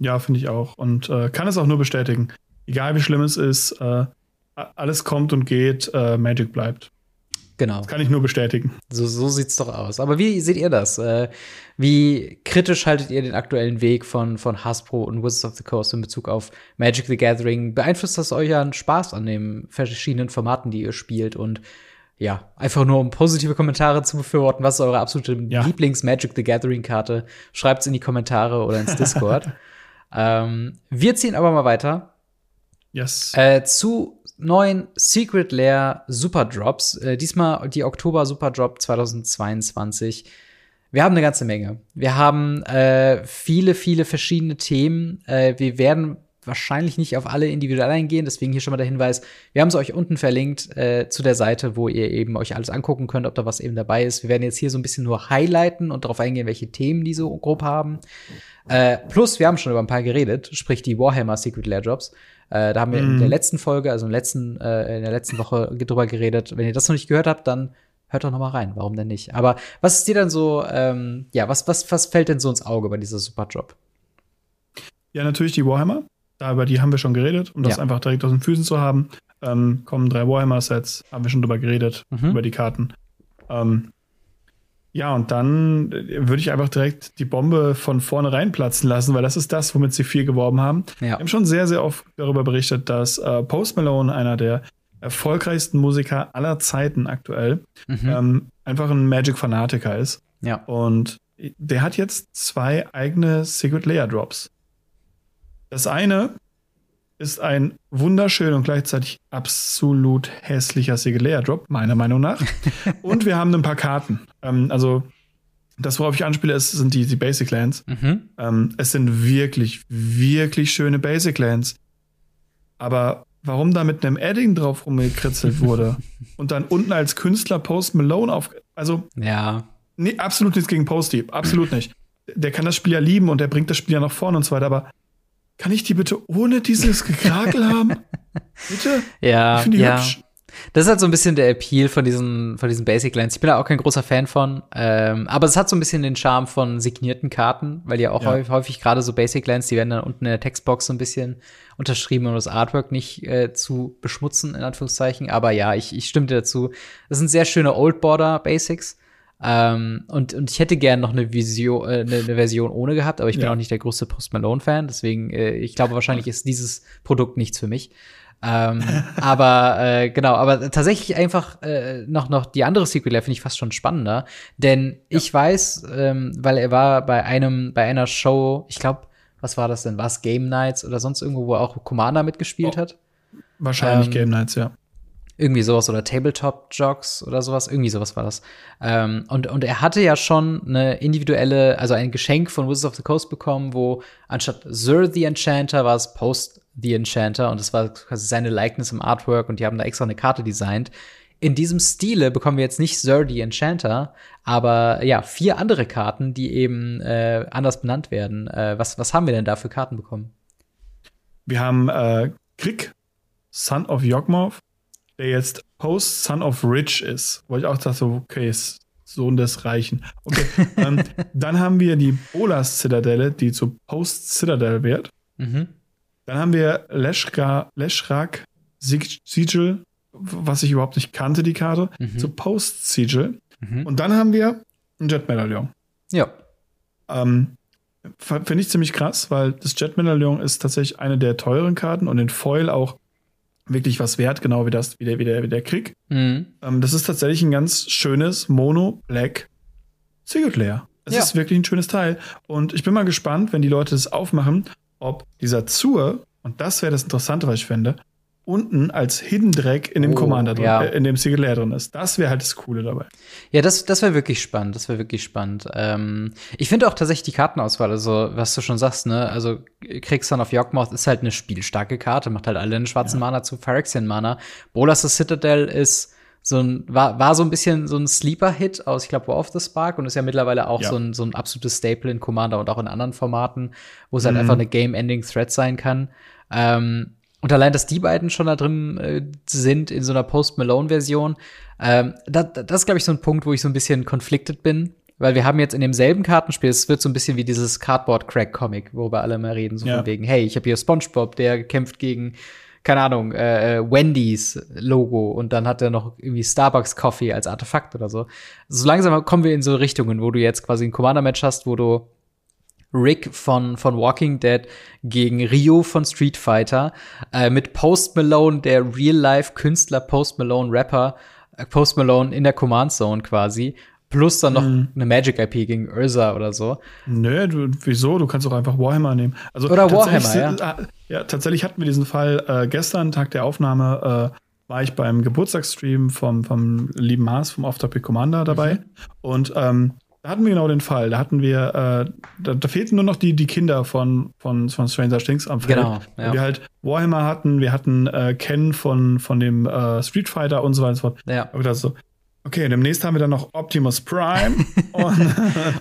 Ja, finde ich auch. Und äh, kann es auch nur bestätigen. Egal wie schlimm es ist, äh, alles kommt und geht, äh, Magic bleibt. Genau. Das kann ich nur bestätigen. So, so sieht's doch aus. Aber wie seht ihr das? Äh, wie kritisch haltet ihr den aktuellen Weg von, von Hasbro und Wizards of the Coast in Bezug auf Magic the Gathering? Beeinflusst das euren Spaß an den verschiedenen Formaten, die ihr spielt? Und ja, einfach nur um positive Kommentare zu befürworten. Was ist eure absolute ja. Lieblings-Magic the Gathering-Karte? Schreibt's in die Kommentare oder ins Discord. ähm, wir ziehen aber mal weiter. Yes. Äh, zu neuen Secret Lair Super Drops. Äh, diesmal die Oktober Super Drop 2022. Wir haben eine ganze Menge. Wir haben äh, viele, viele verschiedene Themen. Äh, wir werden wahrscheinlich nicht auf alle individuell eingehen, deswegen hier schon mal der Hinweis. Wir haben es euch unten verlinkt äh, zu der Seite, wo ihr eben euch alles angucken könnt, ob da was eben dabei ist. Wir werden jetzt hier so ein bisschen nur highlighten und darauf eingehen, welche Themen die so grob haben. Äh, plus, wir haben schon über ein paar geredet, sprich die Warhammer Secret Lair Drops. Äh, da haben wir mm. in der mhm. letzten Folge, also im letzten, äh, in der letzten Woche drüber geredet. Wenn ihr das noch nicht gehört habt, dann hört doch noch mal rein. Warum denn nicht? Aber was ist dir dann so, ähm, ja, was, was, was fällt denn so ins Auge bei dieser Superdrop? Ja, natürlich die Warhammer. Da, über die haben wir schon geredet, um das ja. einfach direkt aus den Füßen zu haben. Ähm, kommen drei Warhammer-Sets, haben wir schon drüber geredet, mhm. über die Karten. Ähm, ja, und dann äh, würde ich einfach direkt die Bombe von vornherein platzen lassen, weil das ist das, womit sie viel geworben haben. Ja. Wir haben schon sehr, sehr oft darüber berichtet, dass äh, Post Malone, einer der erfolgreichsten Musiker aller Zeiten aktuell, mhm. ähm, einfach ein Magic-Fanatiker ist. Ja. Und der hat jetzt zwei eigene Secret Layer Drops. Das eine ist ein wunderschön und gleichzeitig absolut hässlicher Single Drop, meiner Meinung nach. und wir haben ein paar Karten. Ähm, also, das, worauf ich anspiele, ist, sind die, die Basic Lands. Mhm. Ähm, es sind wirklich, wirklich schöne Basic Lands. Aber warum da mit einem Adding drauf rumgekritzelt wurde und dann unten als Künstler Post Malone auf. Also, ja. Nee, absolut nichts gegen Posty. Absolut nicht. Der kann das Spiel ja lieben und der bringt das Spiel ja nach vorne und so weiter, aber kann ich die bitte ohne dieses Gekrakel haben? Bitte? Ja, ich die ja. Hübsch. Das ist halt so ein bisschen der Appeal von diesen, von diesen Basic Lines. Ich bin da auch kein großer Fan von. Ähm, aber es hat so ein bisschen den Charme von signierten Karten, weil ja auch ja. häufig, häufig gerade so Basic Lines, die werden dann unten in der Textbox so ein bisschen unterschrieben, um das Artwork nicht äh, zu beschmutzen, in Anführungszeichen. Aber ja, ich, ich stimme dir dazu. Das sind sehr schöne Old Border Basics. Ähm, und, und ich hätte gern noch eine, Vision, äh, eine, eine Version ohne gehabt, aber ich bin ja. auch nicht der größte Post Malone-Fan, deswegen, äh, ich glaube, wahrscheinlich ist dieses Produkt nichts für mich. ähm, aber äh, genau, aber tatsächlich einfach äh, noch noch die andere Sequel finde ich fast schon spannender, denn ja. ich weiß, ähm, weil er war bei einem bei einer Show, ich glaube, was war das denn? War es Game Nights oder sonst irgendwo, wo auch Commander mitgespielt oh. hat? Wahrscheinlich ähm, Game Nights, ja. Irgendwie sowas oder Tabletop Jogs oder sowas, irgendwie sowas war das. Ähm, und, und er hatte ja schon eine individuelle, also ein Geschenk von Wizards of the Coast bekommen, wo anstatt Sir the Enchanter war es Post the Enchanter und das war quasi seine Likeness im Artwork und die haben da extra eine Karte designt. In diesem Stile bekommen wir jetzt nicht Sir the Enchanter, aber ja, vier andere Karten, die eben äh, anders benannt werden. Äh, was, was haben wir denn da für Karten bekommen? Wir haben äh, Krieg, Son of Yawgmoth, der jetzt Post Son of Rich ist, wo ich auch dachte, okay, ist Sohn des Reichen. Okay, ähm, dann haben wir die Bolas Zitadelle, die zu Post Citadel wird. Mhm. Dann haben wir Leshka, Leshrak Sigil, was ich überhaupt nicht kannte, die Karte, mhm. zu Post Sigil. Mhm. Und dann haben wir ein Jet Medaillon. Ja. Ähm, Finde ich ziemlich krass, weil das Jet Medaillon ist tatsächlich eine der teuren Karten und den Foil auch wirklich was wert, genau wie das, wie der, wie der, wie der Krieg. Mhm. Ähm, das ist tatsächlich ein ganz schönes Mono Black Secret Layer. Es ja. ist wirklich ein schönes Teil. Und ich bin mal gespannt, wenn die Leute das aufmachen, ob dieser Zur, und das wäre das Interessante, was ich finde, unten als Hidden Dreck in dem Oh, Commander drin, ja. äh, in dem Single Layer drin ist. Das wäre halt das Coole dabei. Ja, das, das wäre wirklich spannend. Das wäre wirklich spannend. Ähm, ich finde auch tatsächlich die Kartenauswahl, also was du schon sagst, ne, also Kriegson of Yawgmoth ist halt eine spielstarke Karte, macht halt alle einen schwarzen Mana zu Phyrexian Mana. Bolas the Citadel ist so ein, war, war so ein bisschen so ein Sleeper-Hit aus, ich glaube, War of the Spark und ist ja mittlerweile auch Ja. so, ein, so ein absolutes Staple in Commander und auch in anderen Formaten, wo es halt Mhm. einfach eine Game-Ending-Threat sein kann. Ähm, und allein, dass die beiden schon da drin äh, sind in so einer Post-Malone-Version, ähm, da, da- das ist, glaube ich, so ein Punkt, wo ich so ein bisschen conflicted bin. Weil wir haben jetzt in demselben Kartenspiel, es wird so ein bisschen wie dieses Cardboard-Crack-Comic, worüber alle mal reden, so Ja. von wegen, hey, ich habe hier SpongeBob, der kämpft gegen, keine Ahnung, äh, äh, Wendy's Logo und dann hat er noch irgendwie Starbucks Coffee als Artefakt oder so. So langsam kommen wir in so Richtungen, wo du jetzt quasi ein Commander-Match hast, wo du Rick von, von Walking Dead gegen Rio von Street Fighter, äh, mit Post Malone, der Real-Life-Künstler Post Malone-Rapper, äh, Post Malone in der Command Zone quasi, plus dann noch Mhm. eine Magic-IP gegen Ursa oder so. Nö, du, wieso? Du kannst auch einfach Warhammer nehmen. Also Oder Warhammer, sind- ah, ja. tatsächlich hatten wir diesen Fall äh, gestern, Tag der Aufnahme, äh, war ich beim Geburtstagsstream vom, vom lieben Mars, vom Off-Topic Commander dabei. Und ähm, da hatten wir genau den Fall. Da hatten wir, äh, da, da fehlten nur noch die, die Kinder von, von, von Stranger Stinks am Feld. Genau, ja. Wir halt Warhammer hatten, wir hatten äh, Ken von, von dem äh, Street Fighter und so weiter und so fort. Ja. Aber das so, okay, demnächst haben wir dann noch Optimus Prime und,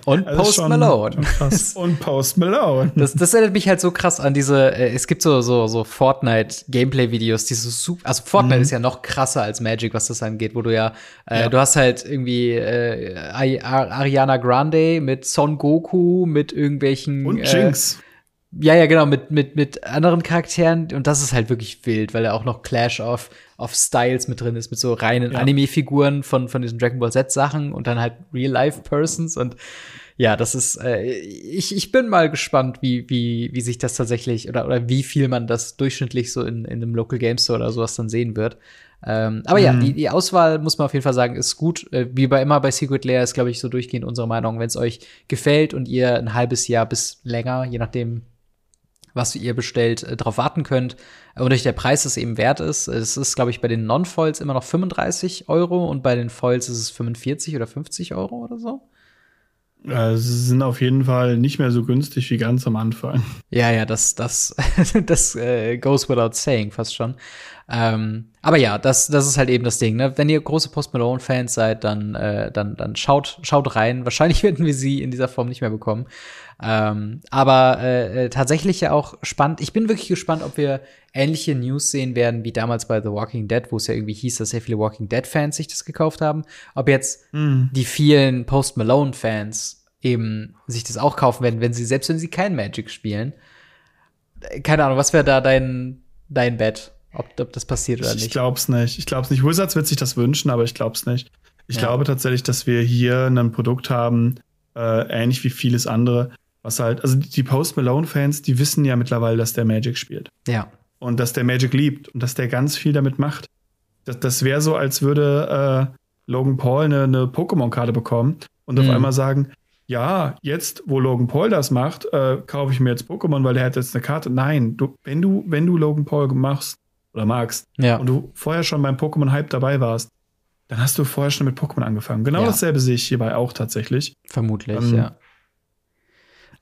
Und Post schon- Malone. schon. Und Post Malone. Das, das erinnert mich halt so krass an diese, äh, es gibt so, so, so Fortnite-Gameplay-Videos, die so super, also Fortnite Mhm. ist ja noch krasser als Magic, was das angeht, wo du ja, äh, Ja. du hast halt irgendwie äh, Ari- Ar- Ariana Grande mit Son Goku, mit irgendwelchen Und äh, Jinx. ja, ja, genau, mit, mit, mit anderen Charakteren. Und das ist halt wirklich wild, weil da auch noch Clash of, of Styles mit drin ist, mit so reinen Ja. Anime-Figuren von, von diesen Dragon Ball Z-Sachen und dann halt Real-Life-Persons. Und ja, das ist, äh, ich, ich bin mal gespannt, wie, wie, wie sich das tatsächlich oder, oder wie viel man das durchschnittlich so in, in einem Local Game Store oder sowas dann sehen wird. Ähm, aber ja, Mhm. die, die Auswahl muss man auf jeden Fall sagen, ist gut. Äh, wie bei immer bei Secret Lair ist, glaube ich, so durchgehend unsere Meinung. Wenn es euch gefällt und ihr ein halbes Jahr bis länger, je nachdem, was ihr bestellt, äh, darauf warten könnt und euch der Preis es eben wert ist. Es ist, glaube ich, bei den Non-Foils immer noch 35 Euro und bei den Foils ist es 45 oder 50 Euro oder so. Äh, sie sind auf jeden Fall nicht mehr so günstig wie ganz am Anfang. Ja, ja, das, das, das äh, goes without saying fast schon. Ähm, aber ja, das, das ist halt eben das Ding. Ne? Wenn ihr große Post Malone-Fans seid, dann, äh, dann, dann schaut, schaut rein. Wahrscheinlich werden wir sie in dieser Form nicht mehr bekommen. Ähm, aber äh, äh, tatsächlich ja auch spannend. Ich bin wirklich gespannt, ob wir ähnliche News sehen werden wie damals bei The Walking Dead, wo es ja irgendwie hieß, dass sehr viele Walking Dead-Fans sich das gekauft haben. Ob jetzt die vielen Post Malone-Fans eben sich das auch kaufen werden, wenn sie, selbst wenn sie kein Magic spielen. Äh, Keine Ahnung, was wäre da dein, dein Bet? Ob, ob das passiert oder Ich, nicht? ich glaub's nicht. Ich glaub's nicht. Wizards wird sich das wünschen, aber ich glaub's nicht. Ich Ja. glaube tatsächlich, dass wir hier ein Produkt haben, äh, ähnlich wie vieles andere, was halt, also die Post Malone-Fans, die wissen ja mittlerweile, dass der Magic spielt. ja. und dass der Magic liebt und dass der ganz viel damit macht. Das, das wäre so, als würde äh, Logan Paul eine, eine Pokémon-Karte bekommen und auf Mhm. einmal sagen, ja, jetzt, wo Logan Paul das macht, äh, kaufe ich mir jetzt Pokémon, weil der hat jetzt eine Karte. Nein, du, wenn du, wenn du Logan Paul machst oder magst Ja. und du vorher schon beim Pokémon-Hype dabei warst, dann hast du vorher schon mit Pokémon angefangen. Genau Ja. dasselbe sehe ich hierbei auch tatsächlich. Vermutlich, Ähm, ja.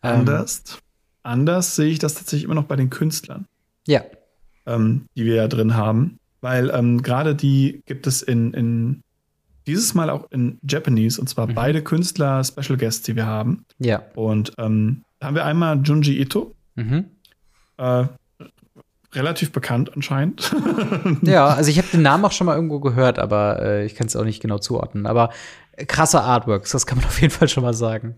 Ähm, Anders, anders sehe ich das tatsächlich immer noch bei den Künstlern. Ja. ähm, die wir ja drin haben. Weil ähm, gerade die gibt es in, in dieses Mal auch in Japanese, und zwar Mhm. beide Künstler Special Guests, die wir haben. Ja. Und ähm, da haben wir einmal Junji Ito, Mhm. äh, relativ bekannt anscheinend. Ja, also ich habe den Namen auch schon mal irgendwo gehört, aber äh, ich kann es auch nicht genau zuordnen. Aber äh, krasse Artworks, das kann man auf jeden Fall schon mal sagen.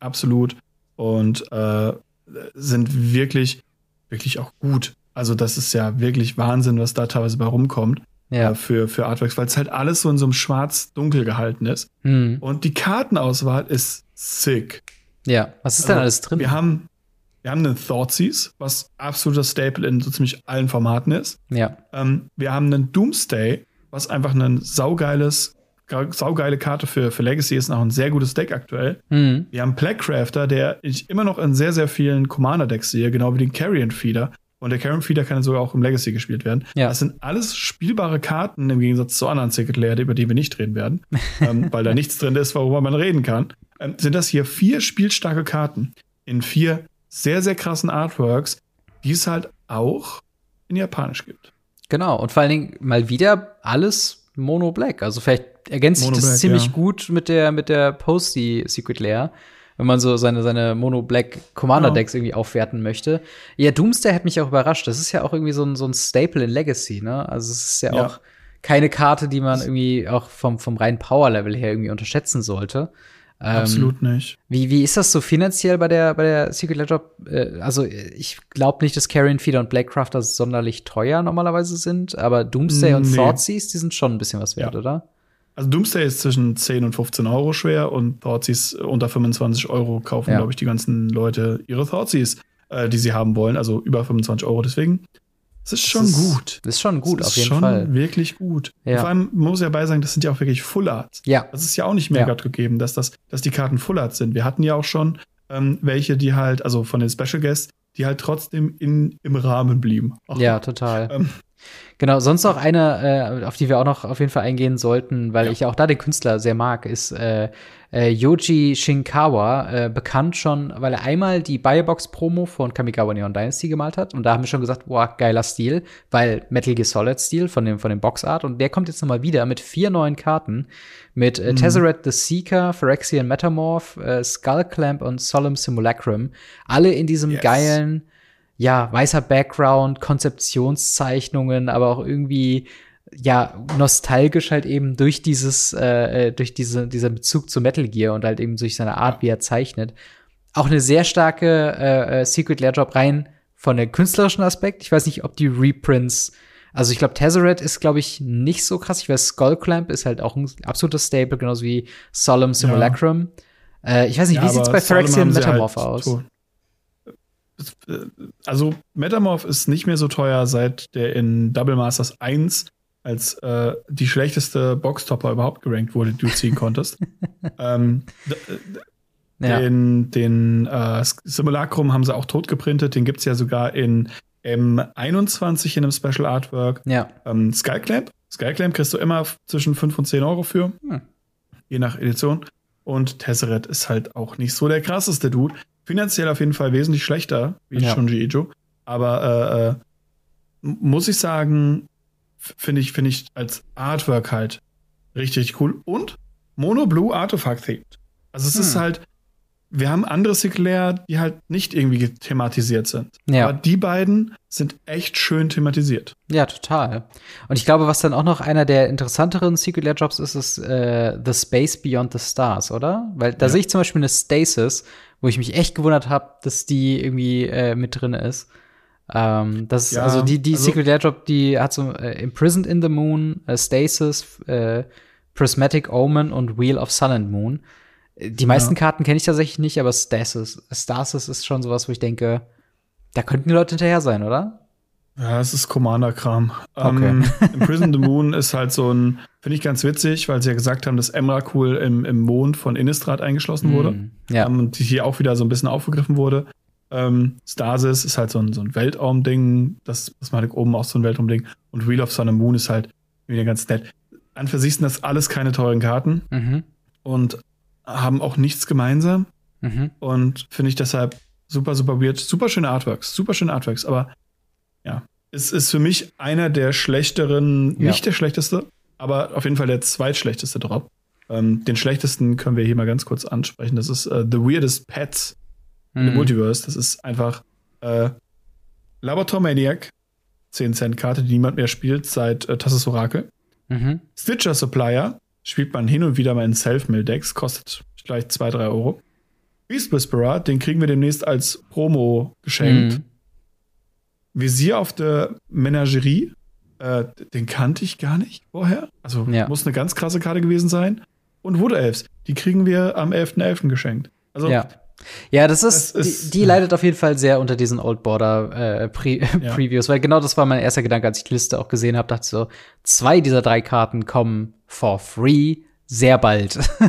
Absolut. Und äh, sind wirklich, wirklich auch gut. Also das ist ja wirklich Wahnsinn, was da teilweise bei rumkommt Ja. äh, für, für Artworks, weil es halt alles so in so einem schwarz-dunkel gehalten ist. Hm. Und die Kartenauswahl ist sick. Ja. Was ist denn Also, alles drin? Wir haben, wir haben einen Thoughtseize, was absoluter Staple in so ziemlich allen Formaten ist. ja. Ähm, wir haben einen Doomsday, was einfach ein saugeiles, saugeile Karte für, für Legacy ist, auch ein sehr gutes Deck aktuell. Hm. Wir haben Plaguecrafter, der ich immer noch in sehr, sehr vielen Commander-Decks sehe, genau wie den Carrion Feeder, Und der Karen Feeder kann sogar auch im Legacy gespielt werden. Ja. Das sind alles spielbare Karten im Gegensatz zu anderen Secret Layer, über die wir nicht reden werden, ähm, weil da nichts drin ist, worüber man reden kann. Ähm, sind das hier vier spielstarke Karten in vier sehr, sehr krassen Artworks, die es halt auch in Japanisch gibt. Genau, und vor allen Dingen mal wieder alles Mono Black. Also vielleicht ergänzt sich Mono das Black, ziemlich ja. gut mit der, mit der Posty Secret Lair, wenn man so seine, seine Mono Black Commander Decks irgendwie aufwerten möchte. Ja, Doomsday hat mich auch überrascht. Das ist ja auch irgendwie so ein, so ein Staple in Legacy, ne? Also es ist ja, Ja. auch keine Karte, die man irgendwie auch vom, vom reinen Power-Level her irgendwie unterschätzen sollte. Ähm, Absolut nicht. Wie, wie ist das so finanziell bei der, bei der Secret Ledger? Äh, also, ich glaube nicht, dass Carrion Feeder und Blackcrafter sonderlich teuer normalerweise sind, aber Doomsday und Nee. Thoughtseize, die sind schon ein bisschen was wert, Ja. oder? Also Doomsday ist zwischen 10 und 15 Euro schwer und Thoughtseize unter 25 Euro kaufen, Ja. glaube ich, die ganzen Leute ihre Thoughtseize, äh, die sie haben wollen, also über 25 Euro. Deswegen, es ist schon Das ist, gut. Das ist schon gut, Es auf ist jeden schon Fall. wirklich gut. Ja. Vor allem muss ja bei sagen, das sind ja auch wirklich Full Arts. Ja, Das ist ja auch nicht mehr Ja. Gott gegeben, dass, das, dass die Karten Full Art sind. Wir hatten ja auch schon ähm, welche, die halt, also von den Special Guests, die halt trotzdem in, im Rahmen blieben. Ach, ja, total. Ähm. Genau, sonst noch eine, äh, auf die wir auch noch auf jeden Fall eingehen sollten, weil Ja. ich auch da den Künstler sehr mag, ist äh, äh, Yoji Shinkawa, äh, bekannt schon, weil er einmal die Biobox-Promo von Kamigawa Neon Dynasty gemalt hat. Und da haben wir schon gesagt, boah, geiler Stil, weil Metal Gear Solid Stil von dem, von dem Boxart. Und der kommt jetzt noch mal wieder mit vier neuen Karten. Mit äh, Tezzeret the Seeker, Phyrexian Metamorph, äh, Skullclamp und Solemn Simulacrum. Alle in diesem Yes. geilen ja, weißer Background, Konzeptionszeichnungen, aber auch irgendwie ja nostalgisch halt eben durch dieses äh, äh, durch diese dieser Bezug zu Metal Gear und halt eben durch seine Art, wie er zeichnet. Auch eine sehr starke äh, äh, Secret Lair Drop rein von der künstlerischen Aspekt. Ich weiß nicht, ob die Reprints also ich glaube, Tezzeret ist, glaube ich, nicht so krass. Ich weiß, Skullclamp ist halt auch ein absolutes Staple, genauso wie Solemn Simulacrum. Äh, ich weiß nicht, Ja, wie sieht's bei Phyrexian Metamorph halt aus? tot. Äh, Also Metamorph ist nicht mehr so teuer, seit der in Double Masters 1 als äh, die schlechteste Boxtopper überhaupt gerankt wurde, die du ziehen konntest. ähm, äh, Ja. Den, den äh, Simulacrum haben sie auch tot geprintet. Den gibt's ja sogar in M21 in einem Special Artwork. ja. Ähm, Skyclamp. Skyclamp kriegst du immer zwischen 5 und 10 Euro für. Hm. Je nach Edition. Und Tesseret ist halt auch nicht so der krasseste Dude. Finanziell auf jeden Fall wesentlich schlechter wie Ja. Shunji Ijo. Aber äh, äh, muss ich sagen, finde ich, finde ich als Artwork halt richtig, cool. Und Mono Blue Artifact themed. Also es ist Hm. halt, wir haben andere Sinclair, die halt nicht irgendwie thematisiert sind. Ja. Aber die beiden sind echt schön thematisiert. Ja, total. Und ich glaube, was dann auch noch einer der interessanteren Secret Lair Jobs ist, ist äh, The Space Beyond the Stars, oder? Weil da Ja. sehe ich zum Beispiel eine Stasis, wo ich mich echt gewundert habe, dass die irgendwie äh, mit drin ist. Ähm, das Ja, also die, die also- Secret Job, die hat so äh, Imprisoned in the Moon, äh, Stasis, äh, Prismatic Omen und Wheel of Sun and Moon. Äh, Die meisten Karten kenne ich tatsächlich nicht, aber Stasis, Stasis ist schon sowas, wo ich denke, da könnten die Leute hinterher sein, oder? Ja, es ist Commander-Kram. Okay. Ähm, Imprison the Moon ist halt so ein, finde ich ganz witzig, weil sie ja gesagt haben, dass Emrakul im, im Mond von Innistrad eingeschlossen wurde. Mm, ja. Ähm, und hier auch wieder so ein bisschen aufgegriffen wurde. Ähm, Stasis ist halt so ein, so ein Weltraumding, das Prismatic oben auch so ein Weltraumding. Und Wheel of Sun and Moon ist halt wieder ganz nett. An für sich sind das alles keine teuren Karten Mhm. und haben auch nichts gemeinsam. Mhm. Und finde ich deshalb super, super weird. Super schöne Artworks, super schöne Artworks, aber ja, es ist für mich einer der schlechteren, Ja. nicht der schlechteste, aber auf jeden Fall der zweitschlechteste Drop. Ähm, den schlechtesten können wir hier mal ganz kurz ansprechen. Das ist äh, The Weirdest Pets in the Mhm. Multiverse. Das ist einfach äh, Laboratory Maniac, 10 Cent Karte, die niemand mehr spielt seit äh, Tassus Orakel. Mhm. Stitcher Supplier spielt man hin und wieder mal in Self-Mill-Decks, kostet vielleicht 2, 3 Euro. Beast Whisperer, den kriegen wir demnächst als Promo geschenkt. Mhm. Visier auf der Menagerie, äh, den kannte ich gar nicht vorher. Also Ja. muss eine ganz krasse Karte gewesen sein. Und Wood Elves, die kriegen wir am 11.11. geschenkt. Also Ja. Ja, das ist, Das ist- die, die leidet auf jeden Fall sehr unter diesen Old Border äh, Pre Ja. Previews, weil genau das war mein erster Gedanke, als ich die Liste auch gesehen habe, dachte ich so, zwei dieser drei Karten kommen for free. sehr bald.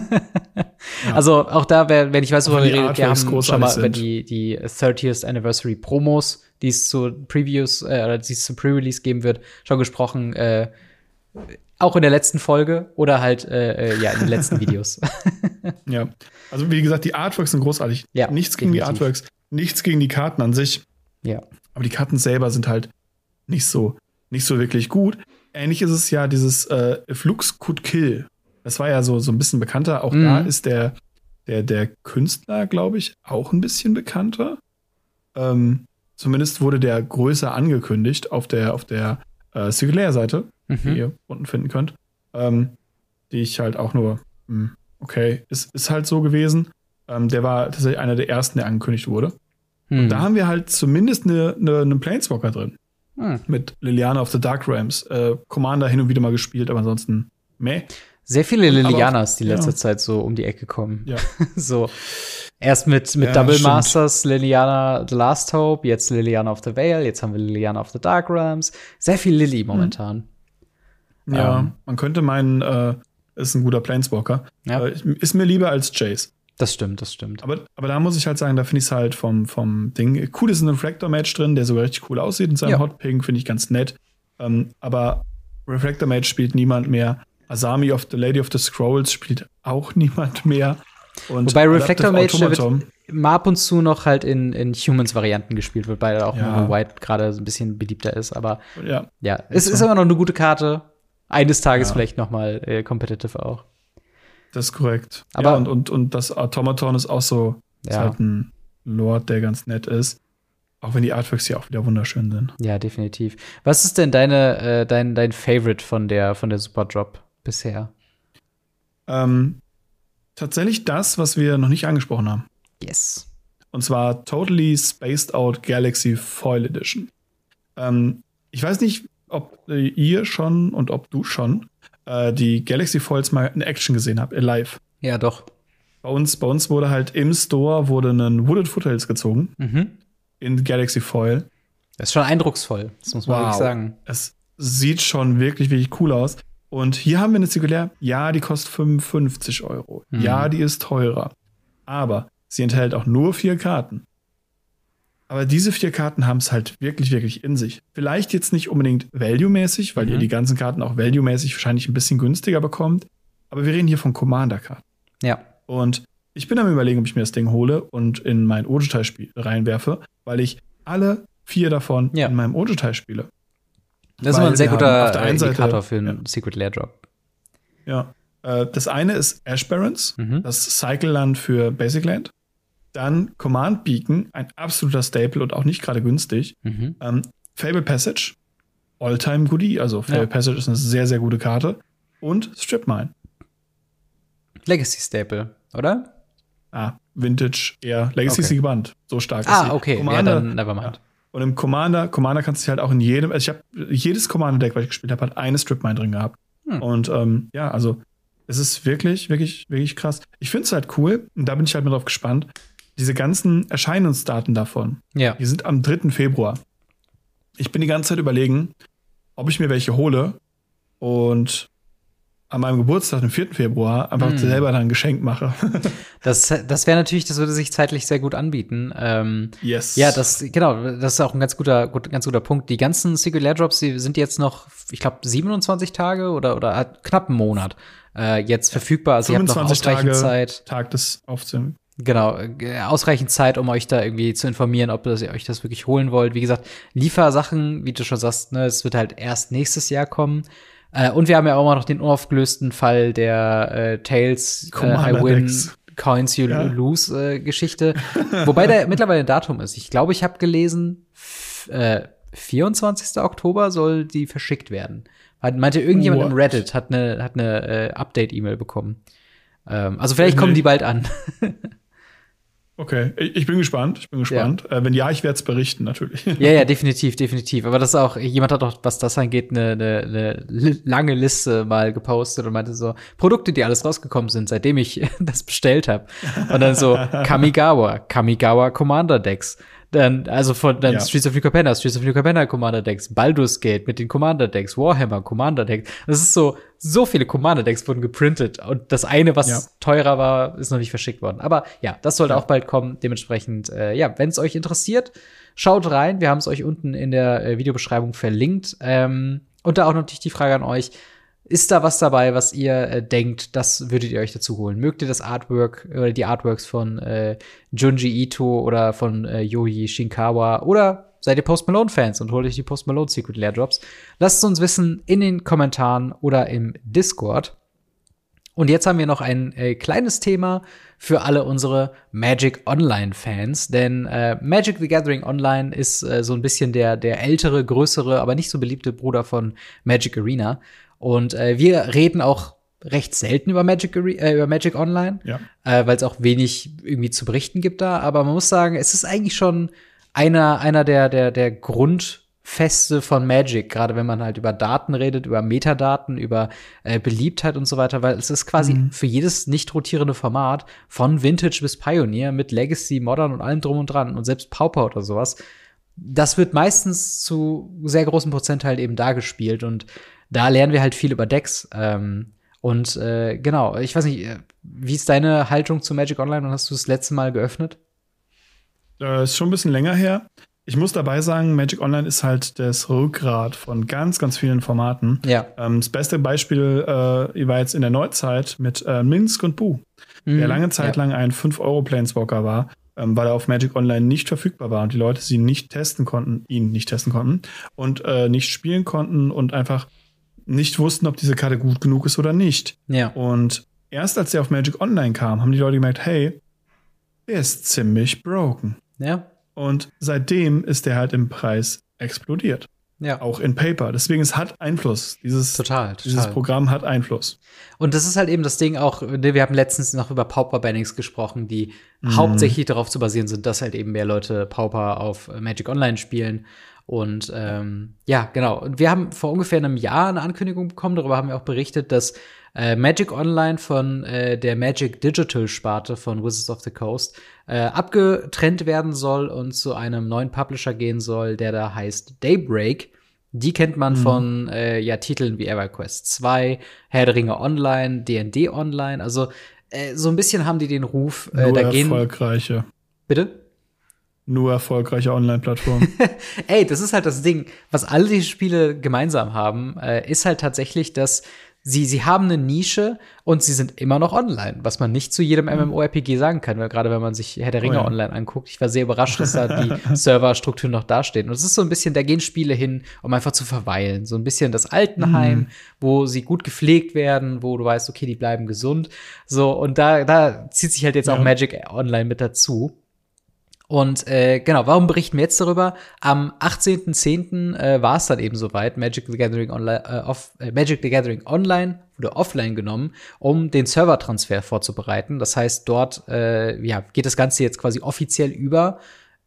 ja. Also auch da, wenn ich weiß, worüber wir reden, wir haben schon mal über die, die 30th Anniversary Promos, die es zu Previews, äh, die es zum Pre-Release geben wird, schon gesprochen. Äh, auch in der letzten Folge oder halt äh, äh ja in den letzten Videos. ja, also wie gesagt, die Artworks sind großartig. Ja, nichts gegen definitiv. die Artworks, nichts gegen die Karten an sich. Ja. Aber die Karten selber sind halt nicht so, nicht so wirklich gut. Ähnlich ist es ja dieses äh, Flux Could Kill. Das war ja so, so ein bisschen bekannter. Auch mhm. da ist der, der, der Künstler, glaube ich, auch ein bisschen bekannter. Ähm, zumindest wurde der größer angekündigt auf der, auf der äh, Singular-Seite, mhm. die ihr unten finden könnt. Ähm, die ich halt auch nur, mh, hm, okay, ist, ist halt so gewesen. Ähm, der war tatsächlich einer der ersten, der angekündigt wurde. Mhm. Und da haben wir halt zumindest eine, eine, einen Planeswalker drin. Mhm. Mit Liliana of the Dark Realms. Äh, Commander hin und wieder mal gespielt, aber ansonsten meh. Sehr viele Lilianas die letzte ja. Zeit so um die Ecke kommen. Ja. so. Erst mit, mit ja, Double stimmt. Masters, Liliana The Last Hope, jetzt Liliana of the Veil, jetzt haben wir Liliana of the Dark Realms. Sehr viel Lily momentan. Ja, ähm. man könnte meinen, äh, ist ein guter Planeswalker. Ja. Äh, ist mir lieber als Jace. Das stimmt, das stimmt. Aber, aber da muss ich halt sagen, da finde ich es halt vom, vom Ding. Cool ist ein Reflector-Match drin, der sogar richtig cool aussieht in seinem ja. Hot Pink, finde ich ganz nett. Ähm, aber Reflector-Match spielt niemand mehr. Asami of the Lady of the Scrolls spielt auch niemand mehr. Und Wobei Reflector Mage wird mal ab und zu noch halt in, in Humans-Varianten gespielt wird, weil auch ja. Mono White gerade so ein bisschen beliebter ist. Aber ja, ja es ist immer noch eine gute Karte. Eines Tages ja. vielleicht noch mal äh, competitive auch. Das ist korrekt. Aber ja, und, und, und das Automaton ist auch so ist halt ein Lord, der ganz nett ist. Auch wenn die Artworks ja auch wieder wunderschön sind. Ja, definitiv. Was ist denn deine, äh, dein, dein Favorite von der, von der Super Drop bisher? Ähm, tatsächlich das, was wir noch nicht angesprochen haben. Yes. Und zwar Totally Spaced Out Galaxy Foil Edition. Ähm, ich weiß nicht, ob äh, ihr schon und ob du schon äh, die Galaxy Foils mal in Action gesehen habt, live. Ja, doch. Bei uns, bei uns wurde halt im Store wurde ein Wooded Foothills gezogen. Mhm. In Galaxy Foil. Das ist schon eindrucksvoll, das muss man wow. wirklich sagen. Es sieht schon wirklich, wirklich cool aus. Und hier haben wir eine Zirkulär, ja, die kostet 55 Euro. Mhm. Ja, die ist teurer. Aber sie enthält auch nur vier Karten. Aber diese vier Karten haben es halt wirklich, wirklich in sich. Vielleicht jetzt nicht unbedingt value-mäßig, weil mhm. ihr die ganzen Karten auch value-mäßig wahrscheinlich ein bisschen günstiger bekommt. Aber wir reden hier von Commander-Karten. Ja. Und ich bin am überlegen, ob ich mir das Ding hole und in mein Ojutai-Spiel reinwerfe, weil ich alle vier davon ja. in meinem Ojutai spiele. Das ist immer ein sehr guter Indikator für einen ja. Secret Lair Drop. Ja. Äh, das eine ist Ash Barons, mhm. das Cycle-Land für Basic Land. Dann Command Beacon, ein absoluter Staple und auch nicht gerade günstig. Mhm. Ähm, Fable Passage, All-Time Goodie, also Fable ja. Passage ist eine sehr, sehr gute Karte. Und Strip Mine. Legacy Staple, oder? Ah, Vintage eher. Legacy okay. ist gebannt. So stark ah, ist sie. Ah, okay. Commander, ja, dann nevermind. Ja. Und im Commander, Commander kannst du dich halt auch in jedem, also ich habe jedes Commander-Deck, was ich gespielt habe, hat eine Strip-Mine drin gehabt. Hm. Und ähm, ja, also es ist wirklich, wirklich, wirklich krass. Ich finde es halt cool, und da bin ich halt mal drauf gespannt, diese ganzen Erscheinungsdaten davon. Ja. Die sind am 3. Februar. Ich bin die ganze Zeit überlegen, ob ich mir welche hole und an meinem Geburtstag, dem 4. Februar, einfach mm. selber dann ein Geschenk mache. das das wäre natürlich, das würde sich zeitlich sehr gut anbieten. Ähm, yes. Ja, das, genau, das ist auch ein ganz guter, gut, ganz guter Punkt. Die ganzen Singular Drops, die sind jetzt noch, ich glaube, 27 Tage oder, oder knapp einen Monat äh, jetzt verfügbar. Also ihr habt noch ausreichend Tage, Zeit. Tag des Aufzügen. Genau, äh, ausreichend Zeit, um euch da irgendwie zu informieren, ob das, ihr euch das wirklich holen wollt. Wie gesagt, Liefersachen, wie du schon sagst, ne, es wird halt erst nächstes Jahr kommen. Äh, und wir haben ja auch immer noch den unaufgelösten Fall der äh, Tales äh, I Win Coins You ja. Lose äh, Geschichte. Wobei der mittlerweile ein Datum ist. Ich glaube, ich habe gelesen, äh, 24. Oktober soll die verschickt werden. Meinte irgendjemand What? im Reddit hat eine hat eine äh, Update-E-Mail bekommen. Ähm, also vielleicht kommen die bald an. Okay, ich bin gespannt. Ich bin gespannt. Ja. Äh, wenn ja, ich werde es berichten, natürlich. Ja, ja, definitiv, definitiv. Aber das ist auch, jemand hat auch, was das angeht, eine, eine, eine lange Liste mal gepostet und meinte so, Produkte, die alles rausgekommen sind, seitdem ich das bestellt habe. Und dann so, Kamigawa, Kamigawa Commander Decks. Dann, also von dann Ja. Streets of New Capenna, Streets of New Capenna Commander Decks, Baldur's Gate mit den Commander Decks, Warhammer Commander Decks. Das ist so, so viele Commander Decks wurden geprintet. Und das eine, was Ja. teurer war, ist noch nicht verschickt worden. Aber ja, das sollte Ja. auch bald kommen. Dementsprechend, äh, ja, wenn es euch interessiert, schaut rein. Wir haben es euch unten in der äh, Videobeschreibung verlinkt. Ähm, und da auch natürlich die Frage an euch. Ist da was dabei, was ihr äh, denkt, das würdet ihr euch dazu holen? Mögt ihr das Artwork oder die Artworks von äh, Junji Ito oder von äh, Yoji Shinkawa oder seid ihr Post Malone Fans und holt euch die Post Malone Secret Lair Drops? Lasst es uns wissen in den Kommentaren oder im Discord. Und jetzt haben wir noch ein äh, kleines Thema für alle unsere Magic Online Fans, denn äh, Magic the Gathering Online ist äh, so ein bisschen der der ältere, größere, aber nicht so beliebte Bruder von Magic Arena und äh, wir reden auch recht selten über Magic äh, über Magic Online, Ja. äh, weil es auch wenig irgendwie zu berichten gibt da, aber man muss sagen, es ist eigentlich schon einer einer der der der Grundfeste von Magic, gerade wenn man halt über Daten redet, über Metadaten, über äh, Beliebtheit und so weiter, weil es ist quasi Mhm. für jedes nicht rotierende Format von Vintage bis Pioneer mit Legacy, Modern und allem drum und dran und selbst Pauper oder sowas. Das wird meistens zu sehr großem Prozentteil eben da gespielt und da lernen wir halt viel über Decks. Ähm, und äh, genau, ich weiß nicht, äh, wie ist deine Haltung zu Magic Online und hast du das letzte Mal geöffnet? Äh, ist schon ein bisschen länger her. Ich muss dabei sagen, Magic Online ist halt das Rückgrat von ganz, ganz vielen Formaten. Ja. Ähm, das beste Beispiel äh, war jetzt in der Neuzeit mit äh, Minsk und Bu, der lange Zeit Mhm. ja. lang ein 5-Euro-Planeswalker war, ähm, weil er auf Magic Online nicht verfügbar war und die Leute sie nicht testen konnten, ihn nicht testen konnten und äh, nicht spielen konnten und einfach nicht wussten, ob diese Karte gut genug ist oder nicht. Ja. Und erst als der auf Magic Online kam, haben die Leute gemerkt, hey, der ist ziemlich broken. Ja. Und seitdem ist der halt im Preis explodiert. Ja. Auch in Paper. Deswegen, es hat Einfluss. Dieses, Total, dieses total. Programm hat Einfluss. Und das ist halt eben das Ding auch, ne, wir haben letztens noch über Pauper Bannings gesprochen, die Mhm. hauptsächlich darauf zu basieren sind, dass halt eben mehr Leute Pauper auf Magic Online spielen. Und ähm, ja, genau. Und wir haben vor ungefähr einem Jahr eine Ankündigung bekommen, darüber haben wir auch berichtet, dass äh, Magic Online von äh, der Magic Digital Sparte von Wizards of the Coast äh, abgetrennt werden soll und zu einem neuen Publisher gehen soll, der da heißt Daybreak. Die kennt man von äh, ja, Titeln wie EverQuest 2, Herr der Ringe Online, D&D Online. Also äh, so ein bisschen haben die den Ruf, äh, Nur da gehen. erfolgreiche. Bitte? Nur erfolgreiche Online-Plattformen. Ey, das ist halt das Ding. Was alle diese Spiele gemeinsam haben, äh, ist halt tatsächlich, dass sie, sie haben eine Nische und sie sind immer noch online, was man nicht zu jedem MMORPG sagen kann, weil gerade wenn man sich Herr der Ringe Mhm. Oh ja. online anguckt, ich war sehr überrascht, dass da die Serverstrukturen noch dastehen. Und es ist so ein bisschen, da gehen Spiele hin, um einfach zu verweilen. So ein bisschen das Altenheim, Mhm. wo sie gut gepflegt werden, wo du weißt, okay, die bleiben gesund. So, und da, da zieht sich halt jetzt auch Ja. Magic Online mit dazu. Und äh, genau, warum berichten wir jetzt darüber? Am 18.10. Äh, war es dann eben soweit. Magic the Gathering Online, äh, off, äh, Magic the Gathering Online wurde offline genommen, um den Servertransfer vorzubereiten. Das heißt, dort äh, ja, geht das Ganze jetzt quasi offiziell über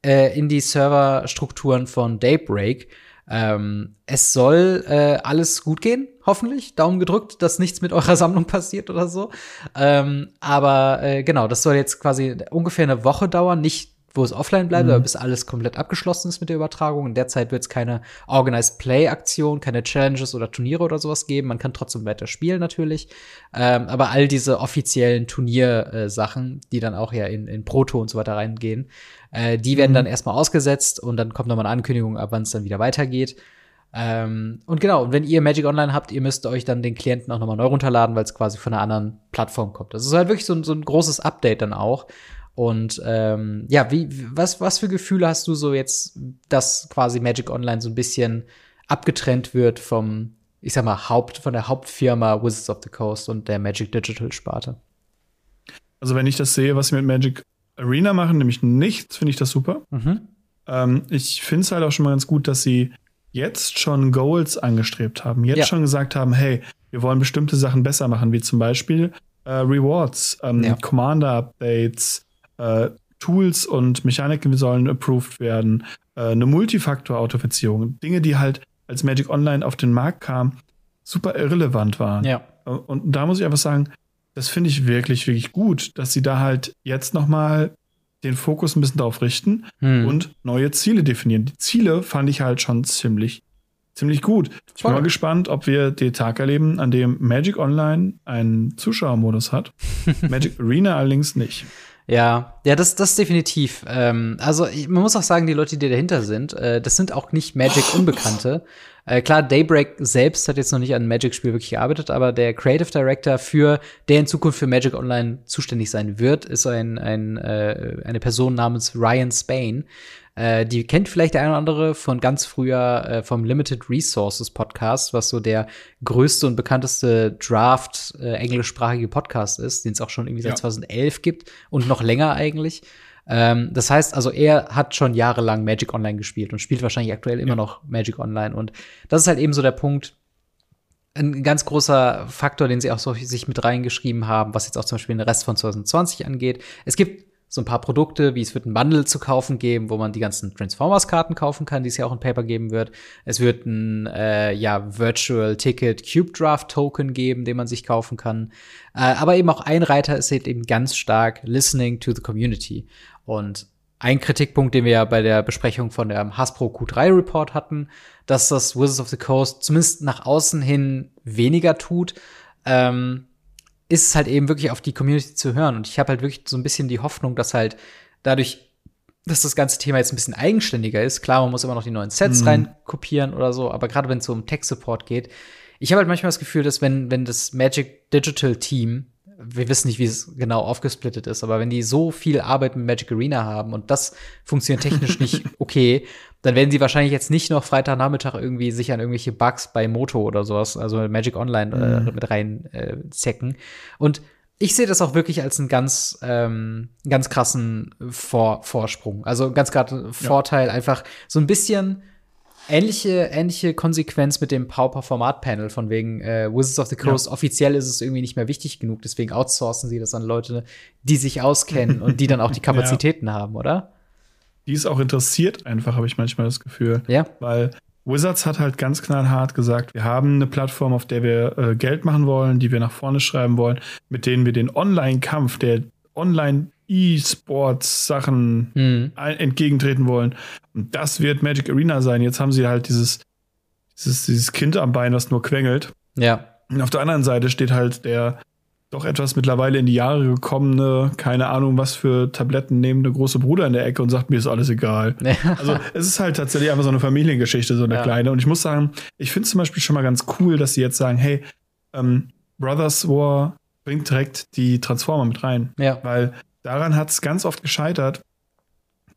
äh, in die Serverstrukturen von Daybreak. Ähm, es soll äh, alles gut gehen, hoffentlich. Daumen gedrückt, dass nichts mit eurer Sammlung passiert oder so. Ähm, aber äh, genau, das soll jetzt quasi ungefähr eine Woche dauern, nicht wo es offline bleibt, aber bis alles komplett abgeschlossen ist mit der Übertragung. In der Zeit wird es keine Organized Play-Aktion, keine Challenges oder Turniere oder sowas geben. Man kann trotzdem weiter spielen natürlich. Ähm, aber all diese offiziellen Turniersachen, die dann auch ja in, in Proto und so weiter reingehen, äh, die werden dann erstmal ausgesetzt und dann kommt nochmal eine Ankündigung, ab wann es dann wieder weitergeht. Ähm, und genau, und wenn ihr Magic Online habt, ihr müsst euch dann den Klienten auch nochmal neu runterladen, weil es quasi von einer anderen Plattform kommt. Das ist halt wirklich so, ein- so ein großes Update dann auch. Und ähm, ja, wie, was, was für Gefühle hast du so jetzt, dass quasi Magic Online so ein bisschen abgetrennt wird vom, ich sag mal, Haupt, von der Hauptfirma Wizards of the Coast und der Magic Digital Sparte? also, wenn ich das sehe, was sie mit Magic Arena machen, nämlich nichts, finde ich das super. Mhm. Ähm, ich finde es halt auch schon mal ganz gut, dass sie jetzt schon Goals angestrebt haben, jetzt Ja. schon gesagt haben, hey, wir wollen bestimmte Sachen besser machen, wie zum Beispiel äh, Rewards, ähm, Ja. Commander-Updates, äh, Tools und Mechaniken sollen approved werden, äh, eine Multifaktor-Authentifizierung, Dinge, die halt als Magic Online auf den Markt kamen, super irrelevant waren. Ja. Und da muss ich einfach sagen, das finde ich wirklich, wirklich gut, dass sie da halt jetzt noch mal den Fokus ein bisschen darauf richten hm. und neue Ziele definieren. Die Ziele fand ich halt schon ziemlich, ziemlich gut. Ich bin mal gespannt, ob wir den Tag erleben, an dem Magic Online einen Zuschauermodus hat. Magic Arena allerdings nicht. Ja, ja, das, das definitiv. Ähm, also man muss auch sagen, die Leute, die dahinter sind, äh, das sind auch nicht Magic-Unbekannte. Äh, klar, Daybreak selbst hat jetzt noch nicht an Magic-Spiel wirklich gearbeitet, aber der Creative Director für, der in Zukunft für Magic Online zuständig sein wird, ist ein, ein äh, eine Person namens Ryan Spain. Äh, die kennt vielleicht der eine oder andere von ganz früher äh, vom Limited Resources Podcast, was so der größte und bekannteste Draft äh, englischsprachige Podcast ist, den es auch schon irgendwie seit ja. 2011 gibt und noch länger eigentlich. Ähm, das heißt also, er hat schon jahrelang Magic Online gespielt und spielt wahrscheinlich aktuell immer ja. noch Magic Online. Und das ist halt eben so der Punkt, ein ganz großer Faktor, den sie auch so sich mit reingeschrieben haben, was jetzt auch zum Beispiel den Rest von 2020 angeht. Es gibt so ein paar Produkte, wie es wird ein Bundle zu kaufen geben, wo man die ganzen Transformers-Karten kaufen kann, die es ja auch in Paper geben wird. Es wird ein äh, ja, Virtual Ticket Cube Draft Token geben, den man sich kaufen kann. Äh, aber eben auch ein Reiter ist eben ganz stark Listening to the Community. Und ein Kritikpunkt, den wir ja bei der Besprechung von der Hasbro Q3 Report hatten, dass das Wizards of the Coast zumindest nach außen hin weniger tut. Ähm, ist es halt eben wirklich auf die Community zu hören. Und ich habe halt wirklich so ein bisschen die Hoffnung, dass halt dadurch, dass das ganze Thema jetzt ein bisschen eigenständiger ist. Klar, man muss immer noch die neuen Sets mhm. rein kopieren oder so, aber gerade wenn es so um Tech-Support geht, ich habe halt manchmal das Gefühl, dass wenn, wenn das Magic Digital Team wir wissen nicht, wie es genau aufgesplittet ist, aber wenn die so viel Arbeit mit Magic Arena haben und das funktioniert technisch nicht okay, dann werden sie wahrscheinlich jetzt nicht noch Freitagnachmittag irgendwie sich an irgendwelche Bugs bei Moto oder sowas, also Magic Online äh, mhm. mit rein äh, zecken. Und ich sehe das auch wirklich als einen ganz, ähm, ganz krassen Vor Vorsprung. Also ganz gerade Vorteil, ja. einfach so ein bisschen ähnliche, ähnliche Konsequenz mit dem Pauper-Format-Panel, von wegen äh, Wizards of the Coast. Ja. Offiziell ist es irgendwie nicht mehr wichtig genug, deswegen outsourcen sie das an Leute, die sich auskennen und die dann auch die Kapazitäten ja. haben, oder? Die ist auch interessiert, einfach, habe ich manchmal das Gefühl. Ja. Weil Wizards hat halt ganz knallhart gesagt, wir haben eine Plattform, auf der wir äh, Geld machen wollen, die wir nach vorne schreiben wollen, mit denen wir den Online-Kampf, der Online- E-Sports-Sachen mhm. entgegentreten wollen. Und das wird Magic Arena sein. Jetzt haben sie halt dieses, dieses, dieses Kind am Bein, das nur quengelt. Ja. Und auf der anderen Seite steht halt der doch etwas mittlerweile in die Jahre gekommene, keine Ahnung was für Tabletten nehmende große Bruder in der Ecke und sagt, mir ist alles egal. Ja. Also es ist halt tatsächlich einfach so eine Familiengeschichte, so eine ja. kleine. Und ich muss sagen, ich finde zum Beispiel schon mal ganz cool, dass sie jetzt sagen, hey, ähm, Brothers War bringt direkt die Transformer mit rein. Ja. Weil daran hat es ganz oft gescheitert,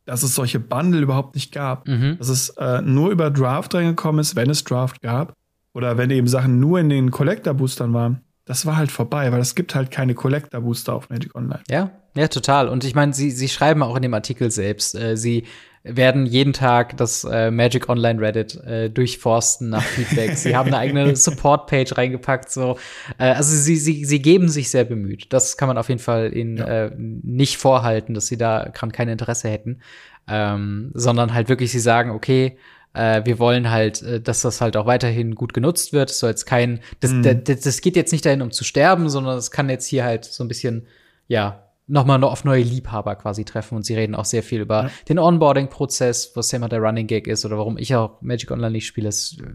dass es solche Bundle überhaupt nicht gab. Mhm. Dass es äh, nur über Draft reingekommen ist, wenn es Draft gab. Oder wenn eben Sachen nur in den Collector-Boostern waren. Das war halt vorbei, weil es gibt halt keine Collector-Booster auf Magic Online. Ja, ja, total. Und ich meine, sie, sie schreiben auch in dem Artikel selbst, äh, sie werden jeden Tag das äh, Magic Online Reddit äh, durchforsten nach Feedback. sie haben eine eigene Support-Page reingepackt. So. Äh, also sie, sie, sie geben sich sehr bemüht. Das kann man auf jeden Fall ihnen ja. äh, nicht vorhalten, dass sie da kein Interesse hätten. Ähm, sondern halt wirklich, sie sagen, okay, äh, wir wollen halt, äh, dass das halt auch weiterhin gut genutzt wird. Es soll jetzt kein, das, mhm. das, das geht jetzt nicht dahin, um zu sterben, sondern es kann jetzt hier halt so ein bisschen, ja, nochmal auf neue Liebhaber quasi treffen. Und sie reden auch sehr viel über ja. den Onboarding-Prozess, was ja immer der Running Gag ist oder warum ich auch Magic Online nicht spiele. Es äh,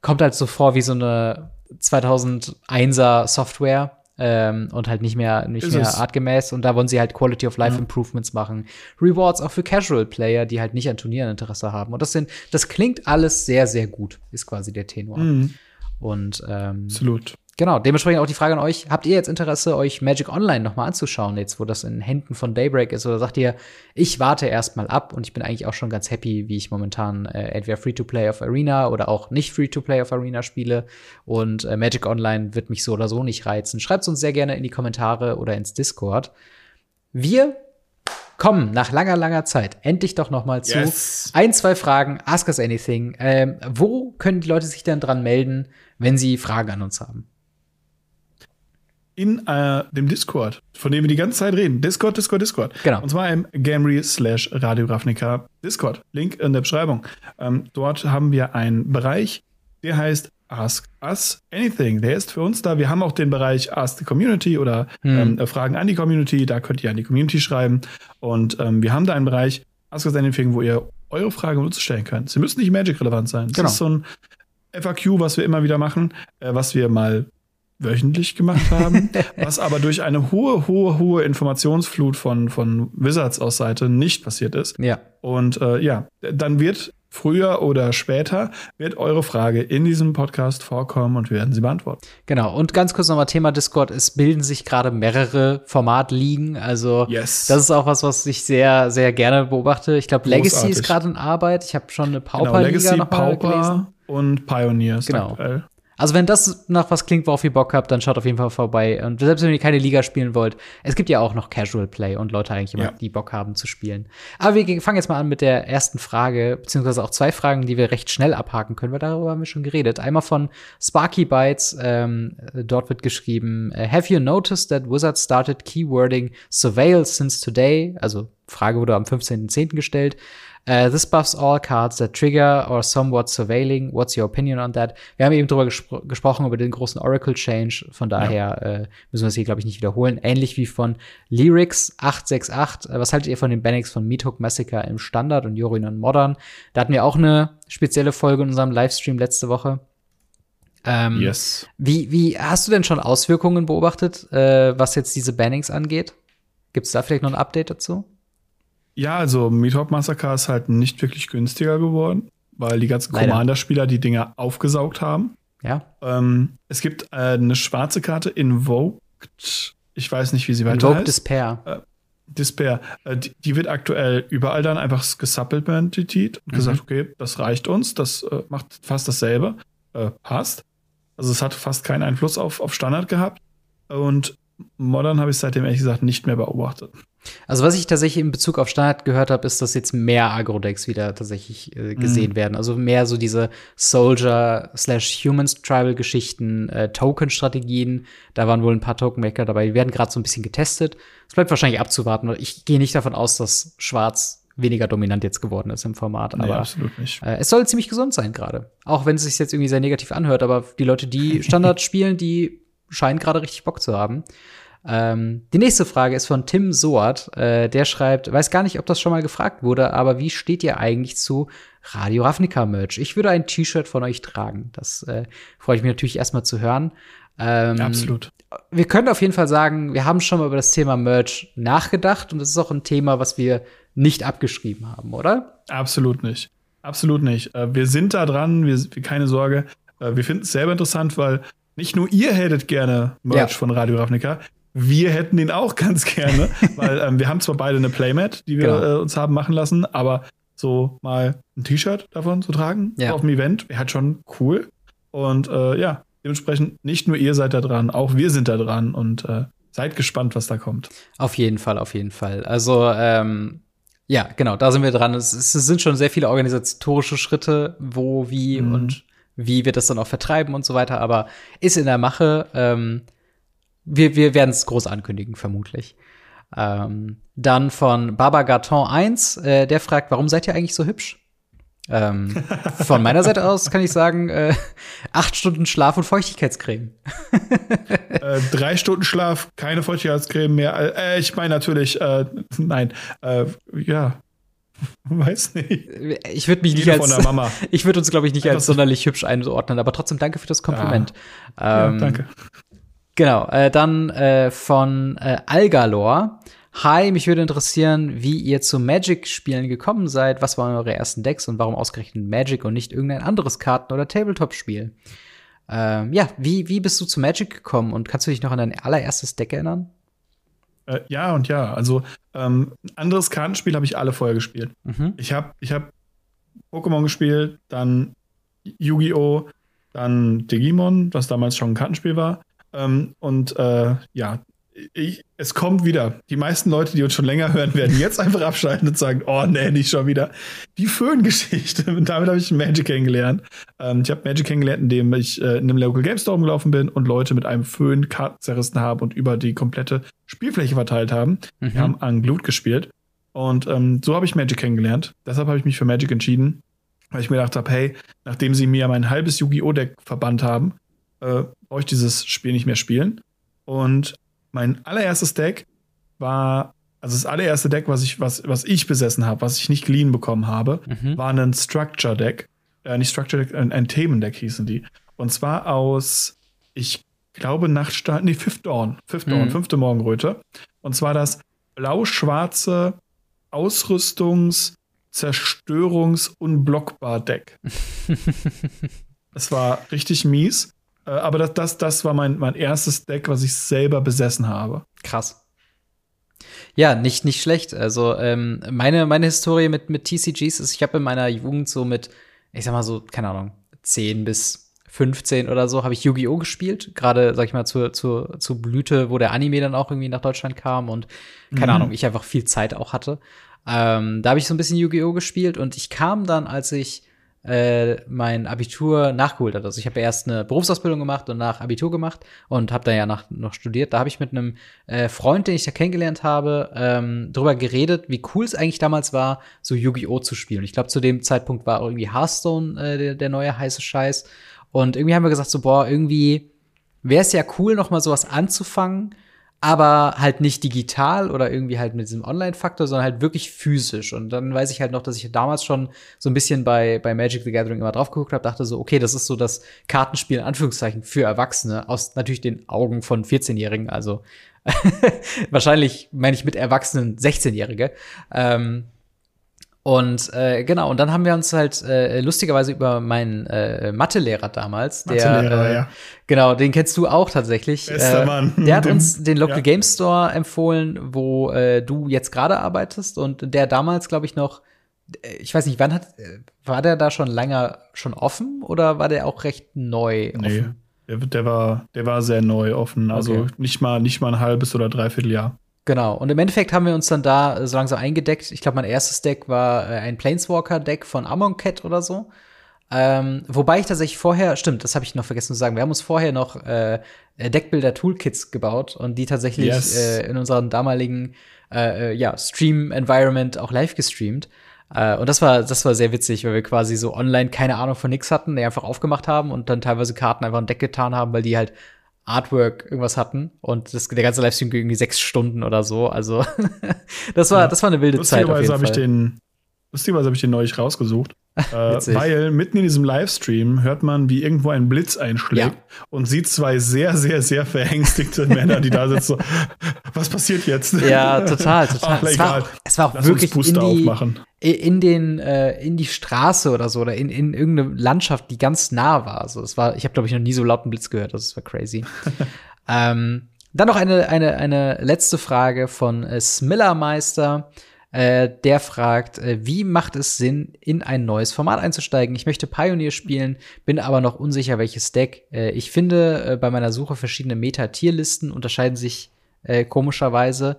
kommt halt so vor wie so eine 2001er Software. Ähm, und halt nicht mehr, nicht ist mehr es. artgemäß. Und da wollen sie halt Quality of Life ja. Improvements machen. Rewards auch für Casual Player, die halt nicht an Turnieren Interesse haben. Und das sind, das klingt alles sehr, sehr gut, ist quasi der Tenor. Mhm. Und ähm, Absolut. Genau, dementsprechend auch die Frage an euch, habt ihr jetzt Interesse, euch Magic Online nochmal anzuschauen, jetzt wo das in Händen von Daybreak ist? Oder sagt ihr, ich warte erstmal ab und ich bin eigentlich auch schon ganz happy, wie ich momentan äh, entweder Free-to-Play auf Arena oder auch nicht Free-to-Play auf Arena spiele. Und äh, Magic Online wird mich so oder so nicht reizen. Schreibt uns sehr gerne in die Kommentare oder ins Discord. Wir kommen nach langer, langer Zeit endlich doch noch mal zu yes. ein, zwei Fragen. Ask us anything. Ähm, wo können die Leute sich denn dran melden, wenn sie Fragen an uns haben? in äh, dem Discord, von dem wir die ganze Zeit reden. Discord, Discord, Discord. Genau. Und zwar im Gamry slash Radio Ravnica Discord. Link in der Beschreibung. Ähm, dort haben wir einen Bereich, der heißt Ask Us Anything. Der ist für uns da. Wir haben auch den Bereich Ask the Community oder hm. ähm, Fragen an die Community. Da könnt ihr an die Community schreiben. Und ähm, wir haben da einen Bereich Ask Us Anything, wo ihr eure Fragen uns stellen könnt. Sie müssen nicht Magic-relevant sein. Das genau. ist so ein FAQ, was wir immer wieder machen, äh, was wir mal wöchentlich gemacht haben, was aber durch eine hohe, hohe, hohe Informationsflut von, von Wizards aus Seite nicht passiert ist. Ja. Und äh, ja, dann wird früher oder später wird eure Frage in diesem Podcast vorkommen und wir werden sie beantworten. Genau. Und ganz kurz nochmal Thema Discord. Es bilden sich gerade mehrere Formatligen. Also yes. das ist auch was, was ich sehr, sehr gerne beobachte. Ich glaube, Legacy ist gerade in Arbeit. Ich habe schon eine Pauper-Liga genau, Legacy, noch mal Pauper gelesen. Und Pioneers genau. aktuell. Also wenn das nach was klingt, worauf ihr Bock habt, dann schaut auf jeden Fall vorbei. Und selbst wenn ihr keine Liga spielen wollt, es gibt ja auch noch Casual Play und Leute eigentlich immer, ja. die Bock haben zu spielen. Aber wir fangen jetzt mal an mit der ersten Frage, beziehungsweise auch zwei Fragen, die wir recht schnell abhaken können, weil darüber haben wir schon geredet. Einmal von Sparky Bytes, ähm, dort wird geschrieben, äh, Have you noticed that Wizard started keywording surveil since today? Also Frage wurde am 15.10. gestellt. Uh, this buffs all cards that trigger or somewhat surveilling. What's your opinion on that? Wir haben eben drüber gespro gesprochen, über den großen Oracle Change. Von daher ja. äh, müssen wir es hier, glaube ich, nicht wiederholen. Ähnlich wie von Lyrics 868. Äh, was haltet ihr von den Bannings von Meathook Massacre im Standard und Yorin und Modern? Da hatten wir auch eine spezielle Folge in unserem Livestream letzte Woche. Ähm, yes. Wie, wie hast du denn schon Auswirkungen beobachtet, äh, was jetzt diese Bannings angeht? Gibt es da vielleicht noch ein Update dazu? Ja, also Meathawk Massacre ist halt nicht wirklich günstiger geworden, weil die ganzen Commander-Spieler die Dinger aufgesaugt haben. Ja. Ähm, es gibt äh, eine schwarze Karte, Invoked. Ich weiß nicht, wie sie weiter Invoked heißt. Despair. Äh, Despair. Äh, die, die, wird aktuell überall dann einfach gesupplementiert und mhm. gesagt, okay, das reicht uns, das äh, macht fast dasselbe. Äh, passt. Also es hat fast keinen Einfluss auf, auf Standard gehabt. Und Modern habe ich seitdem ehrlich gesagt nicht mehr beobachtet. Also was ich tatsächlich in Bezug auf Standard gehört habe, ist, dass jetzt mehr Agro-Decks wieder tatsächlich äh, gesehen mhm. werden. Also mehr so diese Soldier slash Humans Tribal Geschichten, äh, Token-Strategien. Da waren wohl ein paar Token-Maker dabei. Die werden gerade so ein bisschen getestet. Es bleibt wahrscheinlich abzuwarten. Ich gehe nicht davon aus, dass Schwarz weniger dominant jetzt geworden ist im Format. Nee, aber absolut nicht. Äh, es soll ziemlich gesund sein gerade. Auch wenn es sich jetzt irgendwie sehr negativ anhört. Aber die Leute, die Standard spielen, die scheinen gerade richtig Bock zu haben. Ähm, die nächste Frage ist von Tim Soart. Äh, der schreibt, weiß gar nicht, ob das schon mal gefragt wurde, aber wie steht ihr eigentlich zu Radio Ravnica Merch? Ich würde ein T-Shirt von euch tragen. Das äh, freue ich mich natürlich erstmal zu hören. Ähm, Absolut. Wir können auf jeden Fall sagen, wir haben schon mal über das Thema Merch nachgedacht und das ist auch ein Thema, was wir nicht abgeschrieben haben, oder? Absolut nicht. Absolut nicht. Äh, wir sind da dran, wir, keine Sorge. Äh, wir finden es selber interessant, weil nicht nur ihr hättet gerne Merch ja. von Radio Ravnica, wir hätten ihn auch ganz gerne, weil ähm, wir haben zwar beide eine Playmat, die wir genau. äh, uns haben machen lassen, aber so mal ein T-Shirt davon zu tragen ja. auf dem Event wäre halt schon cool. Und äh, ja, dementsprechend nicht nur ihr seid da dran, auch wir sind da dran und äh, seid gespannt, was da kommt. Auf jeden Fall, auf jeden Fall. Also ähm, ja, genau, da sind wir dran. Es, es sind schon sehr viele organisatorische Schritte, wo, wie mhm. und wie wir das dann auch vertreiben und so weiter, aber ist in der Mache. Ähm, wir, wir werden es groß ankündigen, vermutlich. Ähm, dann von Baba Gaton 1, äh, der fragt, warum seid ihr eigentlich so hübsch? Ähm, von meiner Seite aus kann ich sagen, äh, acht Stunden Schlaf und Feuchtigkeitscreme. äh, drei Stunden Schlaf, keine Feuchtigkeitscreme mehr. Äh, ich meine natürlich, äh, nein, äh, ja, weiß nicht. Ich würde mich nicht als, ich würde uns glaube ich nicht Einfach als sonderlich hübsch einordnen, aber trotzdem danke für das Kompliment. Ja, ähm, ja danke. Genau, äh, dann äh, von äh, Algalor. Hi, mich würde interessieren, wie ihr zu Magic-Spielen gekommen seid. Was waren eure ersten Decks und warum ausgerechnet Magic und nicht irgendein anderes Karten- oder Tabletop-Spiel? Ähm, ja, wie, wie bist du zu Magic gekommen und kannst du dich noch an dein allererstes Deck erinnern? Äh, ja und ja. Also, ähm, ein anderes Kartenspiel habe ich alle vorher gespielt. Mhm. Ich habe ich hab Pokémon gespielt, dann Yu-Gi-Oh!, dann Digimon, was damals schon ein Kartenspiel war. Ähm, und äh, ja, ich, es kommt wieder. Die meisten Leute, die uns schon länger hören, werden jetzt einfach abschalten und sagen, oh nee, nicht schon wieder. Die Föhn-Geschichte. Und damit habe ich Magic kennengelernt. Ähm, ich habe Magic kennengelernt, indem ich äh, in einem Local Game Store gelaufen bin und Leute mit einem Föhn Karten zerrissen haben und über die komplette Spielfläche verteilt haben. Mhm. Wir haben an Glut gespielt. Und ähm, so habe ich Magic kennengelernt. Deshalb habe ich mich für Magic entschieden. weil ich mir gedacht habe, hey, nachdem sie mir mein halbes Yu-Gi-Oh! Deck verbannt haben, äh, brauche ich dieses Spiel nicht mehr spielen. Und mein allererstes Deck war, also das allererste Deck, was ich, was, was ich besessen habe, was ich nicht geliehen bekommen habe, mhm. war ein Structure Deck. Äh, nicht Structure Deck, ein, ein Themendeck hießen die. Und zwar aus, ich glaube, Nachtstart, nee, Fifth Dawn. Fifth Dawn, mhm. fünfte Morgenröte. Und zwar das blau-schwarze Ausrüstungs- Zerstörungs- Unblockbar-Deck. das war richtig mies. Äh, aber das, das, das war mein, mein erstes Deck, was ich selber besessen habe. Krass. Ja, nicht, nicht schlecht. Also ähm, meine, meine Historie mit, mit TCGs ist, ich habe in meiner Jugend so mit, ich sag mal so, keine Ahnung, 10 bis 15 oder so, habe ich Yu-Gi-Oh! gespielt. Gerade, sag ich mal, zur, zur, zur Blüte, wo der Anime dann auch irgendwie nach Deutschland kam und keine mhm. Ahnung, ich einfach viel Zeit auch hatte. Ähm, da habe ich so ein bisschen Yu-Gi-Oh! gespielt und ich kam dann, als ich äh, mein Abitur nachgeholt hatte. Also ich habe erst eine Berufsausbildung gemacht und nach Abitur gemacht und habe dann ja nach, noch studiert. Da habe ich mit einem äh, Freund, den ich da kennengelernt habe, ähm, drüber geredet, wie cool es eigentlich damals war, so Yu-Gi-Oh! zu spielen. Ich glaube, zu dem Zeitpunkt war irgendwie Hearthstone äh, der, der neue heiße Scheiß. Und irgendwie haben wir gesagt, so, boah, irgendwie wäre es ja cool, noch mal sowas anzufangen aber halt nicht digital oder irgendwie halt mit diesem Online-Faktor, sondern halt wirklich physisch. Und dann weiß ich halt noch, dass ich damals schon so ein bisschen bei, bei Magic the Gathering immer drauf geguckt habe, dachte so, okay, das ist so das Kartenspiel in Anführungszeichen für Erwachsene aus natürlich den Augen von 14-Jährigen, also wahrscheinlich meine ich mit Erwachsenen 16-Jährige. Ähm, und äh, genau, und dann haben wir uns halt äh, lustigerweise über meinen äh, Mathelehrer damals, der Mathelehrer, äh, ja. genau, den kennst du auch tatsächlich. Bester äh, Mann. Der hat uns den Local ja. Game Store empfohlen, wo äh, du jetzt gerade arbeitest und der damals, glaube ich, noch äh, ich weiß nicht, wann hat war der da schon länger schon offen oder war der auch recht neu offen? Nee, der, der war der war sehr neu offen, also okay. nicht mal nicht mal ein halbes oder dreiviertel Jahr. Genau. Und im Endeffekt haben wir uns dann da äh, so langsam eingedeckt. Ich glaube, mein erstes Deck war äh, ein Planeswalker-Deck von Amonkhet oder so. Ähm, wobei ich tatsächlich vorher, stimmt, das habe ich noch vergessen zu sagen, wir haben uns vorher noch äh, Deckbilder-Toolkits gebaut und die tatsächlich yes. äh, in unserem damaligen äh, äh, ja, Stream-Environment auch live gestreamt. Äh, und das war, das war sehr witzig, weil wir quasi so online keine Ahnung von nix hatten, die einfach aufgemacht haben und dann teilweise Karten einfach ein Deck getan haben, weil die halt Artwork irgendwas hatten und das, der ganze Livestream ging irgendwie sechs Stunden oder so. Also das war, ja. das war eine wilde Zeit. Lustigerweise habe ich den, lustigerweise habe ich den neulich rausgesucht. äh, weil mitten in diesem Livestream hört man, wie irgendwo ein Blitz einschlägt ja. und sieht zwei sehr, sehr, sehr verängstigte Männer, die da sitzen. So, was passiert jetzt? Ja, total, total. Ach, es, war, es war auch Lass wirklich in die, aufmachen. in den äh, in die Straße oder so oder in, in irgendeine Landschaft, die ganz nah war. Also es war, ich habe glaube ich noch nie so lauten Blitz gehört. Das war crazy. ähm, dann noch eine eine eine letzte Frage von äh, Smillermeister. Äh, der fragt, äh, wie macht es Sinn, in ein neues Format einzusteigen? Ich möchte Pioneer spielen, bin aber noch unsicher, welches Deck. Äh, ich finde äh, bei meiner Suche verschiedene Meta-Tierlisten unterscheiden sich äh, komischerweise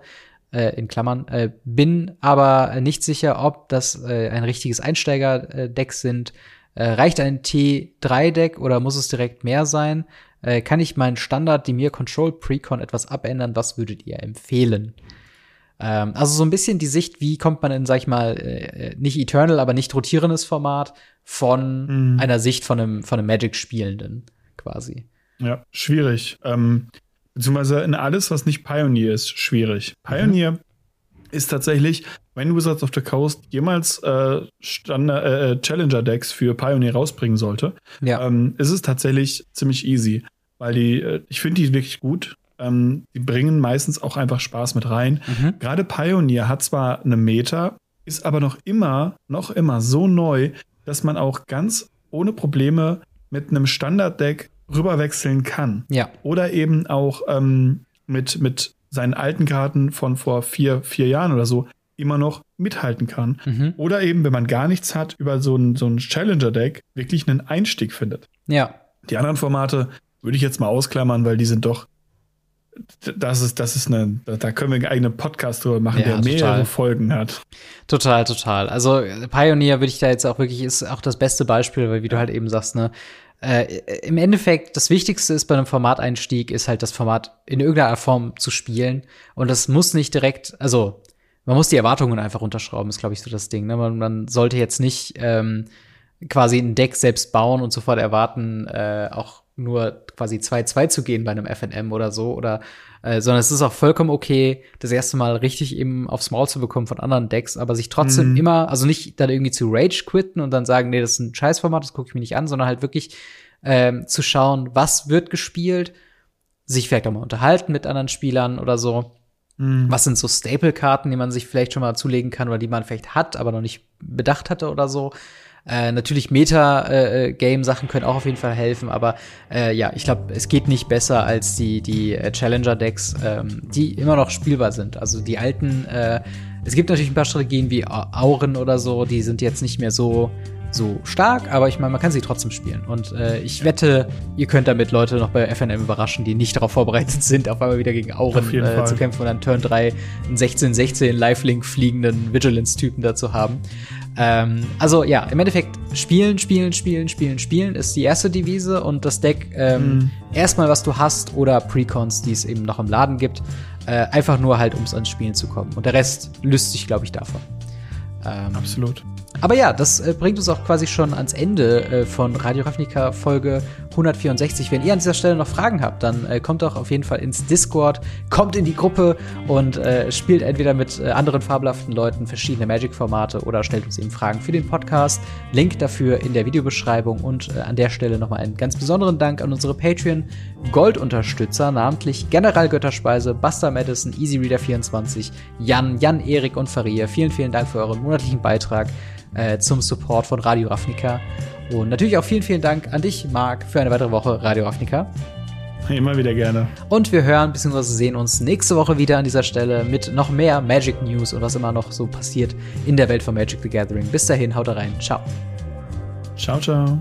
äh, in Klammern, bin aber nicht sicher, ob das ein richtiges Einsteiger-Deck sind. reicht ein T3-Deck oder muss es direkt mehr sein? kann ich meinen Standard, die mir Control Precon etwas abändern? Was würdet ihr empfehlen? Ähm, also so ein bisschen die Sicht, wie kommt man in, sag ich mal, äh, nicht Eternal, aber nicht rotierendes Format von mhm. einer Sicht von einem, von einem Magic-Spielenden quasi. Ja, schwierig. Ähm, beziehungsweise in alles, was nicht Pioneer ist, schwierig. Pioneer mhm. ist tatsächlich, wenn Wizards of the Coast jemals äh, äh, äh, Challenger-Decks für Pioneer rausbringen sollte, ja. ähm, ist es tatsächlich ziemlich easy. Weil die, äh, ich finde die wirklich gut. Ähm, die bringen meistens auch einfach Spaß mit rein. Mhm. Gerade Pioneer hat zwar eine Meta, ist aber noch immer, noch immer so neu, dass man auch ganz ohne Probleme mit einem Standarddeck rüberwechseln kann. Ja. Oder eben auch ähm, mit, mit seinen alten Karten von vor vier, vier Jahren oder so immer noch mithalten kann. Mhm. Oder eben, wenn man gar nichts hat, über so ein, so ein Challenger-Deck wirklich einen Einstieg findet. Ja. Die anderen Formate würde ich jetzt mal ausklammern, weil die sind doch das ist, das ist eine, da können wir einen eigenen Podcast drüber machen, ja, der mehrere total. Folgen hat. Total, total. Also Pioneer würde ich da jetzt auch wirklich, ist auch das beste Beispiel, weil wie du halt eben sagst, ne, äh, im Endeffekt, das Wichtigste ist bei einem Formateinstieg, ist halt das Format in irgendeiner Form zu spielen. Und das muss nicht direkt, also man muss die Erwartungen einfach unterschrauben, ist, glaube ich, so das Ding. Ne? Man, man sollte jetzt nicht ähm, quasi ein Deck selbst bauen und sofort erwarten, äh, auch nur quasi 2-2 zu gehen bei einem FNM oder so. Oder äh, sondern es ist auch vollkommen okay, das erste Mal richtig eben aufs Maul zu bekommen von anderen Decks, aber sich trotzdem mhm. immer, also nicht dann irgendwie zu Rage quitten und dann sagen, nee, das ist ein Scheißformat, das gucke ich mir nicht an, sondern halt wirklich ähm, zu schauen, was wird gespielt, sich vielleicht auch mal unterhalten mit anderen Spielern oder so. Mhm. Was sind so Staple-Karten, die man sich vielleicht schon mal zulegen kann oder die man vielleicht hat, aber noch nicht bedacht hatte oder so. Äh, natürlich Meta-Game-Sachen äh, können auch auf jeden Fall helfen, aber äh, ja, ich glaube, es geht nicht besser als die, die äh, Challenger-Decks, ähm, die immer noch spielbar sind. Also die alten, äh, es gibt natürlich ein paar Strategien wie Auren oder so, die sind jetzt nicht mehr so so stark, aber ich meine, man kann sie trotzdem spielen. Und äh, ich wette, ihr könnt damit Leute noch bei FNM überraschen, die nicht darauf vorbereitet sind, auf einmal wieder gegen Auren äh, zu kämpfen und dann Turn 3 einen 16-16 Lifelink fliegenden Vigilance-Typen dazu haben. Ähm, also ja, im Endeffekt spielen, spielen, spielen, spielen, spielen ist die erste Devise und das Deck ähm, mhm. erstmal, was du hast oder Precons, die es eben noch im Laden gibt, äh, einfach nur halt, ums ans Spielen zu kommen. Und der Rest löst sich, glaube ich, davon. Ähm, Absolut. Aber ja, das äh, bringt uns auch quasi schon ans Ende äh, von Radio Ravnica Folge 164. Wenn ihr an dieser Stelle noch Fragen habt, dann äh, kommt doch auf jeden Fall ins Discord, kommt in die Gruppe und äh, spielt entweder mit äh, anderen fabelhaften Leuten verschiedene Magic-Formate oder stellt uns eben Fragen für den Podcast. Link dafür in der Videobeschreibung und äh, an der Stelle nochmal einen ganz besonderen Dank an unsere Patreon-Gold-Unterstützer, namentlich General Götterspeise, Buster Madison, EasyReader24, Jan, Jan, Erik und Faria. Vielen, vielen Dank für euren monatlichen Beitrag äh, zum Support von Radio Ravnica. Und natürlich auch vielen, vielen Dank an dich, Marc, für eine weitere Woche Radio Ravnica. Immer wieder gerne. Und wir hören bzw. sehen uns nächste Woche wieder an dieser Stelle mit noch mehr Magic News und was immer noch so passiert in der Welt von Magic the Gathering. Bis dahin, haut rein. Ciao. Ciao, ciao.